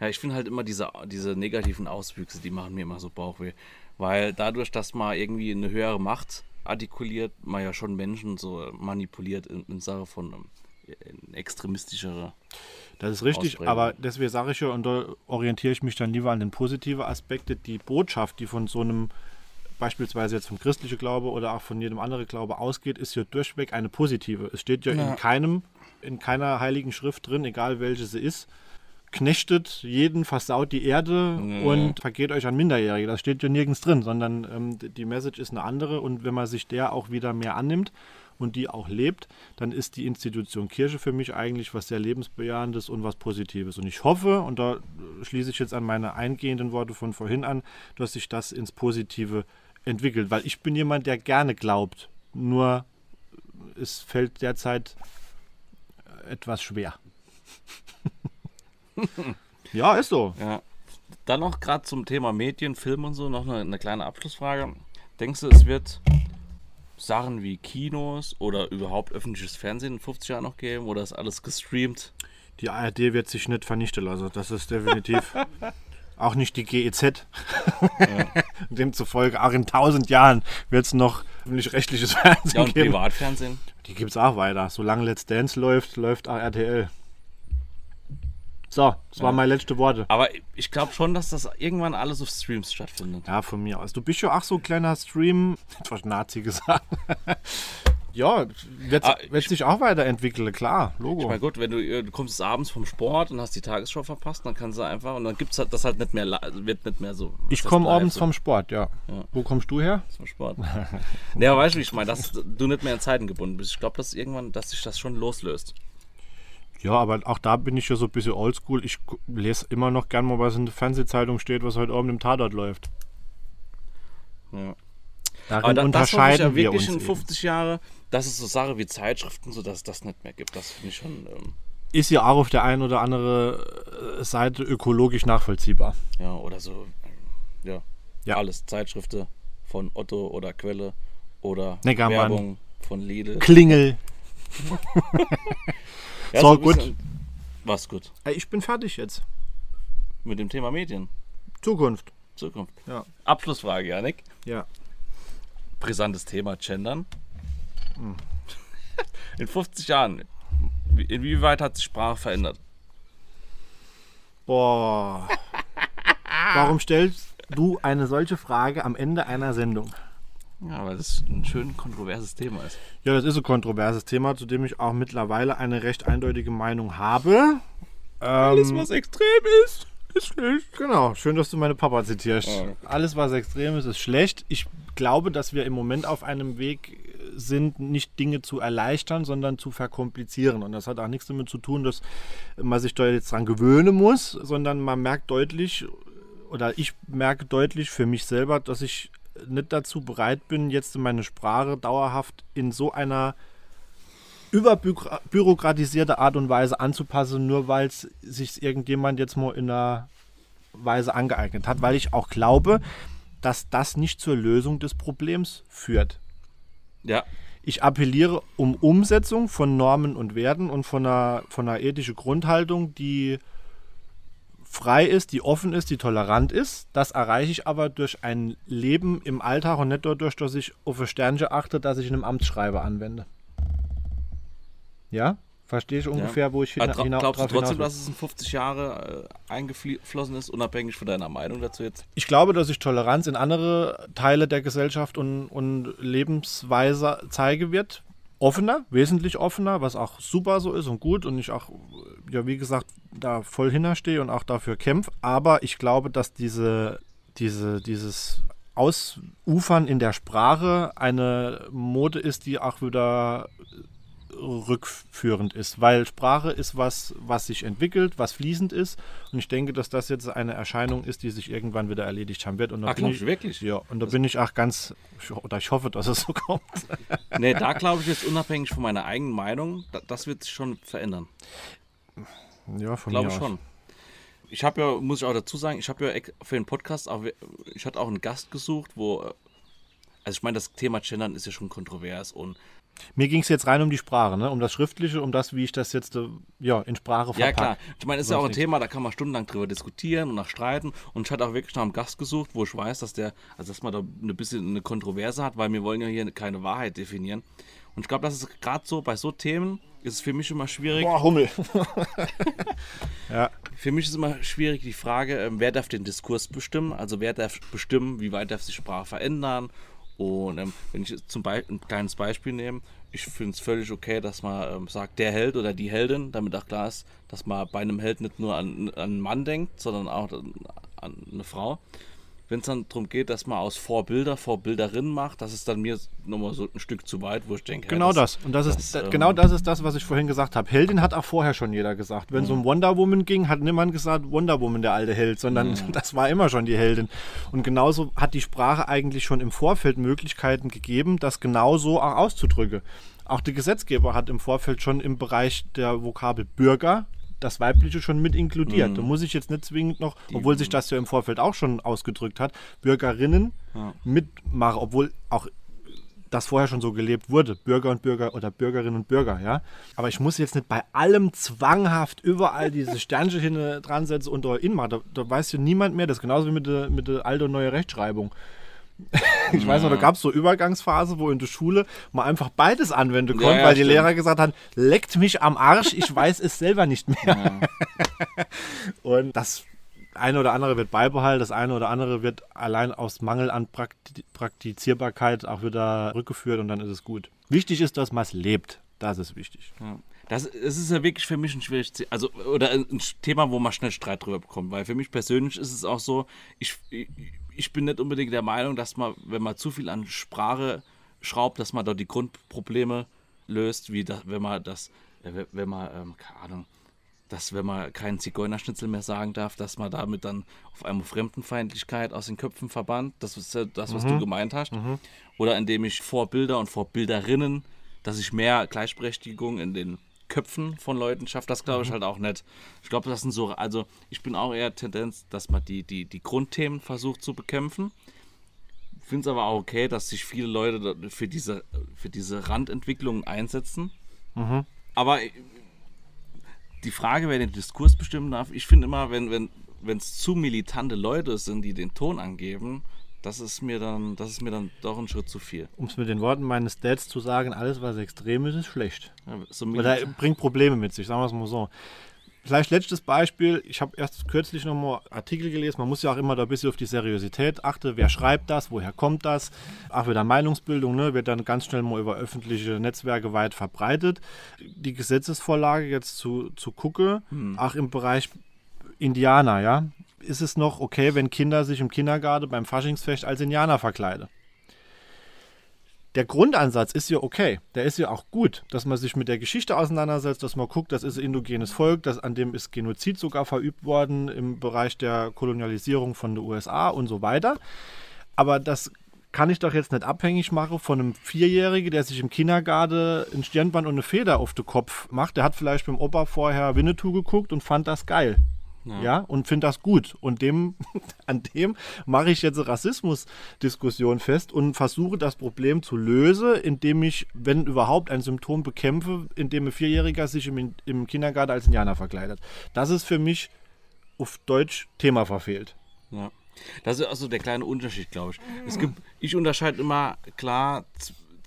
Ja, ich finde halt immer diese, diese negativen Auswüchse, die machen mir immer so Bauchweh. Weil dadurch, dass man irgendwie eine höhere Macht artikuliert, man ja schon Menschen so manipuliert in, in Sache von ähm, in extremistischere. Das ist richtig, Ausprägung. aber deswegen sage ich ja, und da orientiere ich mich dann lieber an den positiven Aspekten, die Botschaft, die von so einem, beispielsweise jetzt vom christlichen Glaube oder auch von jedem anderen Glaube ausgeht, ist ja durchweg eine positive. Es steht ja, Ja. in keinem, in keiner heiligen Schrift drin, egal welche sie ist, knechtet jeden, versaut die Erde Ja. und vergeht euch an Minderjährige. Das steht ja nirgends drin, sondern ähm, die Message ist eine andere und wenn man sich der auch wieder mehr annimmt und die auch lebt, dann ist die Institution Kirche für mich eigentlich was sehr lebensbejahendes und was Positives. Und ich hoffe, und da äh, schließe ich jetzt an meine eingehenden Worte von vorhin an, dass sich das ins Positive entwickelt, weil ich bin jemand, der gerne glaubt, nur es fällt derzeit äh, etwas schwer. ja, ist so. Ja. Dann noch gerade zum Thema Medien, Film und so, noch eine, eine kleine Abschlussfrage. Denkst du, es wird Sachen wie Kinos oder überhaupt öffentliches Fernsehen in 50 Jahren noch geben oder ist alles gestreamt? Die ARD wird sich nicht vernichten lassen. Das ist definitiv auch nicht die GEZ. Demzufolge auch in tausend Jahren wird es noch nicht rechtliches Fernsehen Ja, und geben. Privatfernsehen? Die gibt es auch weiter. Solange Let's Dance läuft, läuft auch RTL. So, das waren meine letzten Worte. Aber ich glaube schon, dass das irgendwann alles auf Streams stattfindet. Ja, von mir aus. Du bist ja auch so ein kleiner Stream, etwas Nazi gesagt, Ja, wird, Ah, sich auch weiterentwickeln, klar, Logo. Ich meine, gut, wenn du, äh, du kommst abends vom Sport und hast die Tagesschau verpasst, dann kannst du einfach, und dann gibt es halt, das halt nicht mehr, wird nicht mehr so. ich komme abends so vom Sport, ja. Ja. Wo kommst du her? vom Sport. aber weißt du, wie ich meine, dass du nicht mehr in Zeiten gebunden bist. Ich glaube, dass irgendwann, dass sich das schon loslöst. Ja, aber auch da bin ich ja so ein bisschen oldschool. Ich lese immer noch gern mal, was in der Fernsehzeitung steht, was heute Abend im Tatort läuft. Ja. Darin Aber da, das hoffe ich unterscheiden ja wir wirklich uns. in eben. 50 Jahre, dass es so Sachen wie Zeitschriften, so dass es das nicht mehr gibt. Das finde ich schon. Ähm, Ist ja auch auf der einen oder anderen äh, Seite ökologisch nachvollziehbar. ja, oder so. Ja. Ja. Alles. Zeitschriften von Otto oder Quelle oder Neckermann. Werbung von Lidl. Klingel. Ja, So, ein bisschen- Was gut. Ich bin fertig jetzt. Mit dem Thema Medien. Zukunft. Zukunft. Ja. Abschlussfrage, Janik. Ja. Brisantes Thema Gendern. Hm. In 50 Jahren, wie- inwieweit hat sich Sprache verändert? Boah. Warum stellst du eine solche Frage am Ende einer Sendung? Ja, weil das ein schön kontroverses Thema ist. Ja, das ist ein kontroverses Thema, zu dem ich auch mittlerweile eine recht eindeutige Meinung habe. Ähm, was extrem ist, ist schlecht. Genau, schön, dass du meine Papa zitierst. Ja. Alles, was extrem ist, ist schlecht. Ich glaube, dass wir im Moment auf einem Weg sind, nicht Dinge zu erleichtern, sondern zu verkomplizieren. Und das hat auch nichts damit zu tun, dass man sich da jetzt dran gewöhnen muss, sondern man merkt deutlich, oder ich merke deutlich für mich selber, dass ich nicht dazu bereit bin, jetzt meine Sprache dauerhaft in so einer überbürokratisierte Art und Weise anzupassen, nur weil es sich irgendjemand jetzt mal in einer Weise angeeignet hat, weil ich auch glaube, dass das nicht zur Lösung des Problems führt. Ja, Ich appelliere um Umsetzung von Normen und Werten und von einer, von einer ethischen Grundhaltung, die frei ist, die offen ist, die tolerant ist. Das erreiche ich aber durch ein Leben im Alltag und nicht dadurch, dass ich auf ein Sternchen achte, dass ich in einem Amtsschreiber anwende. Ja? Verstehe ich ungefähr, wo ich hin, Aber tra- hina- glaubst du hinaus trotzdem, dass es in 50 Jahre äh, eingeflossen ist, unabhängig von deiner Meinung dazu jetzt? Ich glaube, dass ich Toleranz in andere Teile der Gesellschaft und, und Lebensweise zeige wird. Offener, wesentlich offener, was auch super so ist und gut und ich auch, ja, wie gesagt, da voll hinterstehe und auch dafür kämpfe. Aber ich glaube, dass diese, diese, dieses Ausufern in der Sprache eine Mode ist, die auch wieder rückführend ist, weil Sprache ist was, was sich entwickelt, was fließend ist und ich denke, dass das jetzt eine Erscheinung ist, die sich irgendwann wieder erledigt haben wird und da Ah, bin ich wirklich? ja und da bin ich auch ganz oder ich hoffe, dass es so kommt. Nee, da glaube ich jetzt unabhängig von meiner eigenen Meinung, da, das wird sich schon verändern. Ja, von Glaube mir aus. schon. Ich habe ja, muss ich auch dazu sagen, ich habe ja für den Podcast auch, ich hatte auch einen Gast gesucht, wo, äh, also ich meine, das Thema Gendern ist ja schon kontrovers und Mir ging es jetzt rein um die Sprache, ne? um das Schriftliche, um das, wie ich das jetzt äh, ja, in Sprache Ja, verpacke. klar. Ich meine, es ist ja auch ein. Thema, da kann man stundenlang drüber diskutieren und nach streiten. Und ich hatte auch wirklich nach einem Gast gesucht, wo ich weiß, dass der, also dass man da ein bisschen eine Kontroverse hat, weil wir wollen ja hier keine Wahrheit definieren. Und ich glaube, das ist gerade so, bei so Themen ist es für mich immer schwierig. Boah, Hummel. ja, Für mich ist immer schwierig die Frage, ähm, wer darf den Diskurs bestimmen? Also wer darf bestimmen, wie weit darf sich Sprache verändern? Und ähm, wenn ich zum Beispiel ein kleines Beispiel nehme, ich finde es völlig okay, dass man ähm, sagt, der Held oder die Heldin, damit auch klar ist, dass man bei einem Held nicht nur an, an einen Mann denkt, sondern auch an, an eine Frau. Wenn es dann darum geht, dass man aus Vorbilder Vorbilderinnen macht, das ist dann mir nochmal so ein Stück zu weit, wo ich denke, genau das. Und das, ist das, ähm, genau das ist das, was ich vorhin gesagt habe. Heldin hat auch vorher schon jeder gesagt. Wenn es um Wonder Woman ging, hat niemand gesagt, Wonder Woman der alte Held, sondern das war immer schon die Heldin. Und genauso hat die Sprache eigentlich schon im Vorfeld Möglichkeiten gegeben, das genauso auch auszudrücken. Auch der Gesetzgeber hat im Vorfeld schon im Bereich der Vokabel Bürger das Weibliche schon mit inkludiert. Da muss ich jetzt nicht zwingend noch, obwohl sich das ja im Vorfeld auch schon ausgedrückt hat, Bürgerinnen mitmachen, obwohl auch das vorher schon so gelebt wurde, Bürger und Bürger oder Bürgerinnen und Bürger, ja. Aber ich muss jetzt nicht bei allem zwanghaft überall diese Sternchen hin dran setzen und da in machen. Da, da weiß ja niemand mehr. Das ist genauso wie mit der, mit der alte und neue Rechtschreibung. Ich weiß noch, da gab es so Übergangsphase, wo in der Schule man einfach beides anwenden konnte, ja, weil die stimmt. Lehrer gesagt haben, leckt mich am Arsch, ich weiß es selber nicht mehr. Und das eine oder andere wird beibehalten, das eine oder andere wird allein aus Mangel an Prakti Praktizierbarkeit auch wieder rückgeführt und dann ist es gut. Wichtig ist, dass man es lebt. Das ist wichtig. Ja. Das, das ist ja wirklich für mich ein schwieriges also, oder ein Thema, wo man schnell Streit drüber bekommt. Weil für mich persönlich ist es auch so, ich, ich bin nicht unbedingt der Meinung, dass man, wenn man zu viel an Sprache schraubt, dass man dort die Grundprobleme löst, wie das, wenn man das, äh, wenn man, ähm, keine Ahnung, dass wenn man keinen Zigeunerschnitzel mehr sagen darf, dass man damit dann auf einmal Fremdenfeindlichkeit aus den Köpfen verbannt. Das ist ja das, was mhm. du gemeint hast. Mhm. Oder indem ich Vorbilder und Vorbilderinnen, dass ich mehr Gleichberechtigung in den Köpfen von Leuten schaffe, das glaube ich mhm. halt auch nicht. Ich glaube, das sind so, also ich bin auch eher Tendenz, dass man die, die, die Grundthemen versucht zu bekämpfen. Ich finde es aber auch okay, dass sich viele Leute für diese, für diese Randentwicklungen einsetzen. Mhm. Aber die Frage, wer den Diskurs bestimmen darf, ich finde immer, wenn es wenn, zu militante Leute sind, die den Ton angeben, das ist mir dann, das ist mir dann doch ein Schritt zu viel. Um es mit den Worten meines Dads zu sagen, alles, was extrem ist, ist schlecht. Ja, so bringt Probleme mit sich, sagen wir es mal so. Vielleicht letztes Beispiel, ich habe erst kürzlich nochmal Artikel gelesen, man muss ja auch immer da ein bisschen auf die Seriosität achten, wer schreibt das, woher kommt das, auch wieder Meinungsbildung, ne, wird dann ganz schnell mal über öffentliche Netzwerke weit verbreitet. Die Gesetzesvorlage jetzt zu, zu gucken, hm. auch im Bereich Indianer, ja, ist es noch okay, wenn Kinder sich im Kindergarten beim Faschingsfest als Indianer verkleiden? der Grundansatz ist ja okay. Der ist ja auch gut, dass man sich mit der Geschichte auseinandersetzt, dass man guckt, das ist ein indogenes Volk, das, an dem ist Genozid sogar verübt worden im Bereich der Kolonialisierung von den USA und so weiter. Aber das kann ich doch jetzt nicht abhängig machen von einem Vierjährigen, der sich im Kindergarten ein Stirnband und eine Feder auf den Kopf macht. Der hat vielleicht beim Opa vorher Winnetou geguckt und fand das geil. Ja, ja und finde das gut. Und dem, an dem mache ich jetzt eine Rassismusdiskussion fest und versuche das Problem zu lösen, indem ich, wenn überhaupt, ein Symptom bekämpfe, indem ein Vierjähriger sich im, im Kindergarten als Indianer verkleidet. Das ist für mich auf Deutsch Thema verfehlt. Ja. Das ist also der kleine Unterschied, glaube ich. Es gibt, ich unterscheide immer klar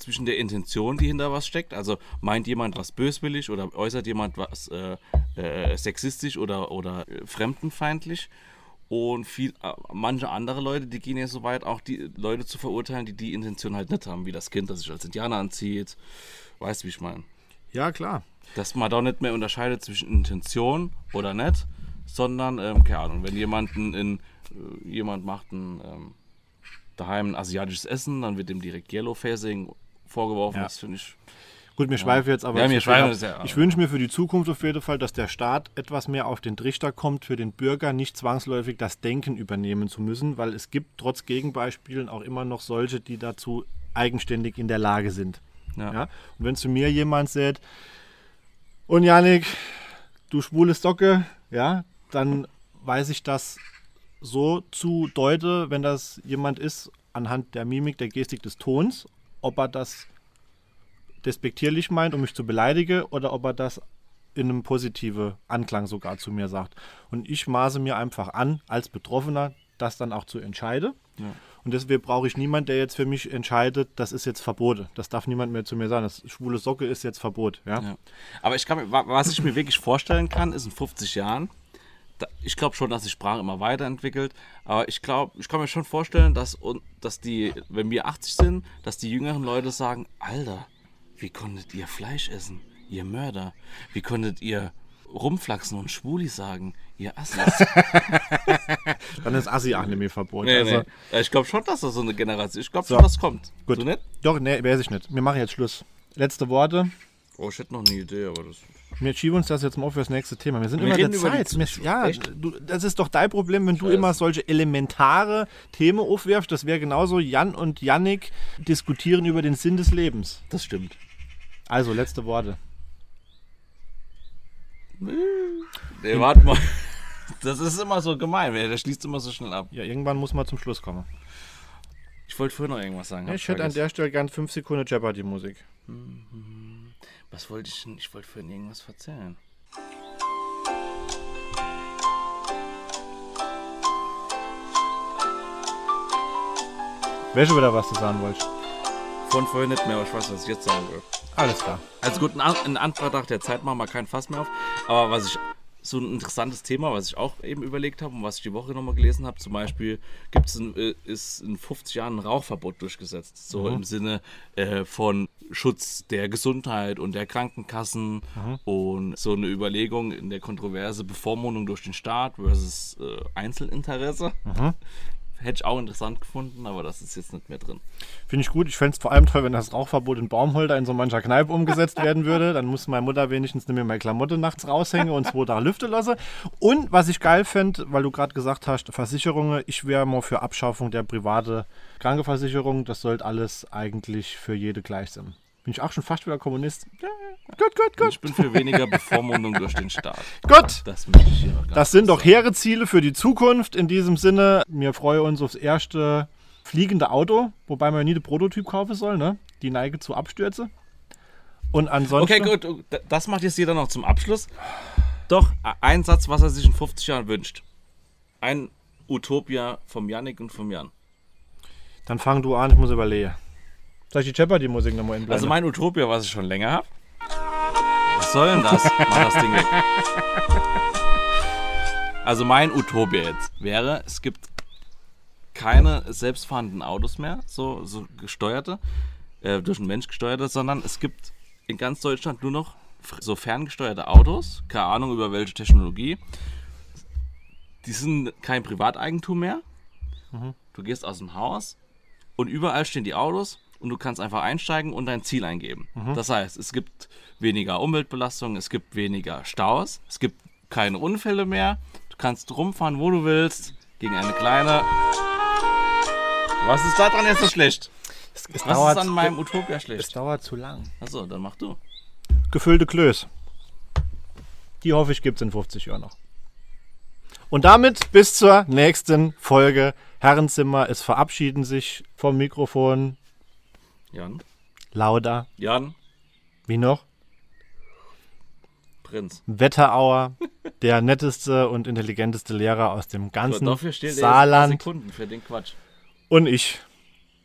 zwischen der Intention, die hinter was steckt. Also meint jemand was böswillig oder äußert jemand was äh, äh, sexistisch oder, oder äh, fremdenfeindlich. Und viel, äh, manche andere Leute, die gehen ja so weit, auch die Leute zu verurteilen, die die Intention halt nicht haben, wie das Kind, das sich als Indianer anzieht. Weißt du, wie ich meine? Ja, klar. Dass man da nicht mehr unterscheidet zwischen Intention oder nicht, sondern, ähm, keine Ahnung, wenn jemand, in, in äh, jemand macht ein, ähm, daheim ein asiatisches Essen, dann wird dem direkt Yellow Facing vorgeworfen. Ja. Das finde ich. Gut, mir schweife jetzt aber. Ja, mir schweife ja, ich wünsche mir für die Zukunft auf jeden Fall, dass der Staat etwas mehr auf den Trichter kommt, für den Bürger nicht zwangsläufig das Denken übernehmen zu müssen, weil es gibt trotz Gegenbeispielen auch immer noch solche, die dazu eigenständig in der Lage sind. Ja. ja? Und wenn zu mir jemand sagt, und Janik, du schwule Socke, ja, dann weiß ich das so zu deute, wenn das jemand ist, anhand der Mimik, der Gestik des Tons ob er das despektierlich meint, um mich zu beleidigen, oder ob er das in einem positiven Anklang sogar zu mir sagt. Und ich maße mir einfach an, als Betroffener, das dann auch zu entscheiden. Ja. Und deswegen brauche ich niemanden, der jetzt für mich entscheidet, das ist jetzt verboten. Das darf niemand mehr zu mir sagen. Das schwule Socke ist jetzt Verbot. Ja? ja. Aber ich kann, was ich mir wirklich vorstellen kann, ist in 50 Jahren, ich glaube schon, dass sich Sprache immer weiterentwickelt, aber ich glaube, ich kann mir schon vorstellen, dass, dass die, wenn wir 80 sind, dass die jüngeren Leute sagen, Alter, wie konntet ihr Fleisch essen, ihr Mörder? Wie konntet ihr rumflaxen und Schwuli sagen, ihr Assis? Dann ist Assi auch nicht mehr verboten. Nee, also, nee. Ich glaube schon, dass das so eine Generation, ich glaube so. schon, das kommt. Gut. Du nicht? Doch, nee, weiß ich nicht. Wir machen jetzt Schluss. Letzte Worte. Oh, ich hätte noch eine Idee, aber das wir schieben uns das jetzt mal auf fürs nächste Thema. Wir sind wir immer der Zeit. Wir, ja, du, das ist doch dein Problem, wenn du Scheiße. immer solche elementare Themen aufwirfst. Das wäre genauso, Jan und Yannick diskutieren über den Sinn des Lebens. Das stimmt. Also, letzte Worte. Nee, warte mal. Das ist immer so gemein, der schließt immer so schnell ab. Ja, irgendwann muss man zum Schluss kommen. Ich wollte vorhin noch irgendwas sagen. Ja, ich hätte an der Stelle gern 5 Sekunden Jeopardy-Musik. Mhm. Was wollte ich denn? Ich wollte vorhin irgendwas erzählen. Wäre schon wieder was du sagen wolltest? Von vorhin nicht mehr, aber ich weiß, was ich jetzt sagen will. Alles klar. Also gut, in Anbetracht der Zeit machen wir kein Fass mehr auf. Aber was ich so ein interessantes Thema, was ich auch eben überlegt habe und was ich die Woche nochmal gelesen habe. Zum Beispiel gibt es in, äh, ist in 50 Jahren ein Rauchverbot durchgesetzt. So Mhm. im Sinne äh, von Schutz der Gesundheit und der Krankenkassen Mhm. und so eine Überlegung in der Kontroverse Bevormundung durch den Staat versus äh, Einzelinteresse. Mhm. Hätte ich auch interessant gefunden, aber das ist jetzt nicht mehr drin. Finde ich gut. Ich fände es vor allem toll, wenn das Rauchverbot in Baumholder in so mancher Kneipe umgesetzt werden würde. Dann muss meine Mutter wenigstens nicht mehr meine Klamotte nachts raushängen und zwei Tage Lüfte lasse. Und was ich geil fände, weil du gerade gesagt hast, Versicherungen, ich wäre mal für Abschaffung der private Krankenversicherung. Das sollte alles eigentlich für jede gleich sein. Bin ich auch schon fast wieder Kommunist? Ja, gut, gut, gut. Ich bin für weniger Bevormundung durch den Staat. Gut. Das möchte ich hier noch ganz Das sind doch hehre Ziele für die Zukunft. In diesem Sinne, wir freuen uns aufs erste fliegende Auto, wobei man nie den Prototyp kaufen soll, ne? Die neige zu Abstürze. Und ansonsten. Okay, gut. Das macht jetzt jeder noch zum Abschluss. Doch, ein Satz, was er sich in 50 Jahren wünscht. Ein Utopia vom Yannick und vom Jan. Dann fang du an, ich muss überlegen. Soll ich die Jeopardy-Musik nochmal inblenden? Also mein Utopia, was ich schon länger habe. Was soll denn das? Mach das Ding weg. Also mein Utopia jetzt wäre, es gibt keine selbstfahrenden Autos mehr, so, so gesteuerte, äh, durch einen Mensch gesteuerte, sondern es gibt in ganz Deutschland nur noch so ferngesteuerte Autos, keine Ahnung über welche Technologie. Die sind kein Privateigentum mehr. Du gehst aus dem Haus und überall stehen die Autos und du kannst einfach einsteigen und dein Ziel eingeben. Das heißt, es gibt weniger Umweltbelastung, es gibt weniger Staus, es gibt keine Unfälle mehr. Du kannst rumfahren, wo du willst, gegen eine kleine. Was ist daran jetzt so schlecht? es, es, Was dauert, ist an meinem Utopia es schlecht? dauert zu lang. Achso, dann mach du. Gefüllte Klöß. Die hoffe ich, gibt es in 50 Jahren noch. Und damit bis zur nächsten Folge Herrenzimmer. Es verabschieden sich vom Mikrofon Jan. Lauda. Jan. Wie noch? Prinz. Wetterauer, der netteste und intelligenteste Lehrer aus dem So, ganzen dafür steht er Saarland. Sekunden für den Quatsch. Und ich.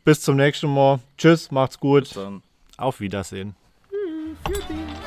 Bis zum nächsten Mal. Tschüss, macht's gut. Dann. Auf Wiedersehen. Für dich.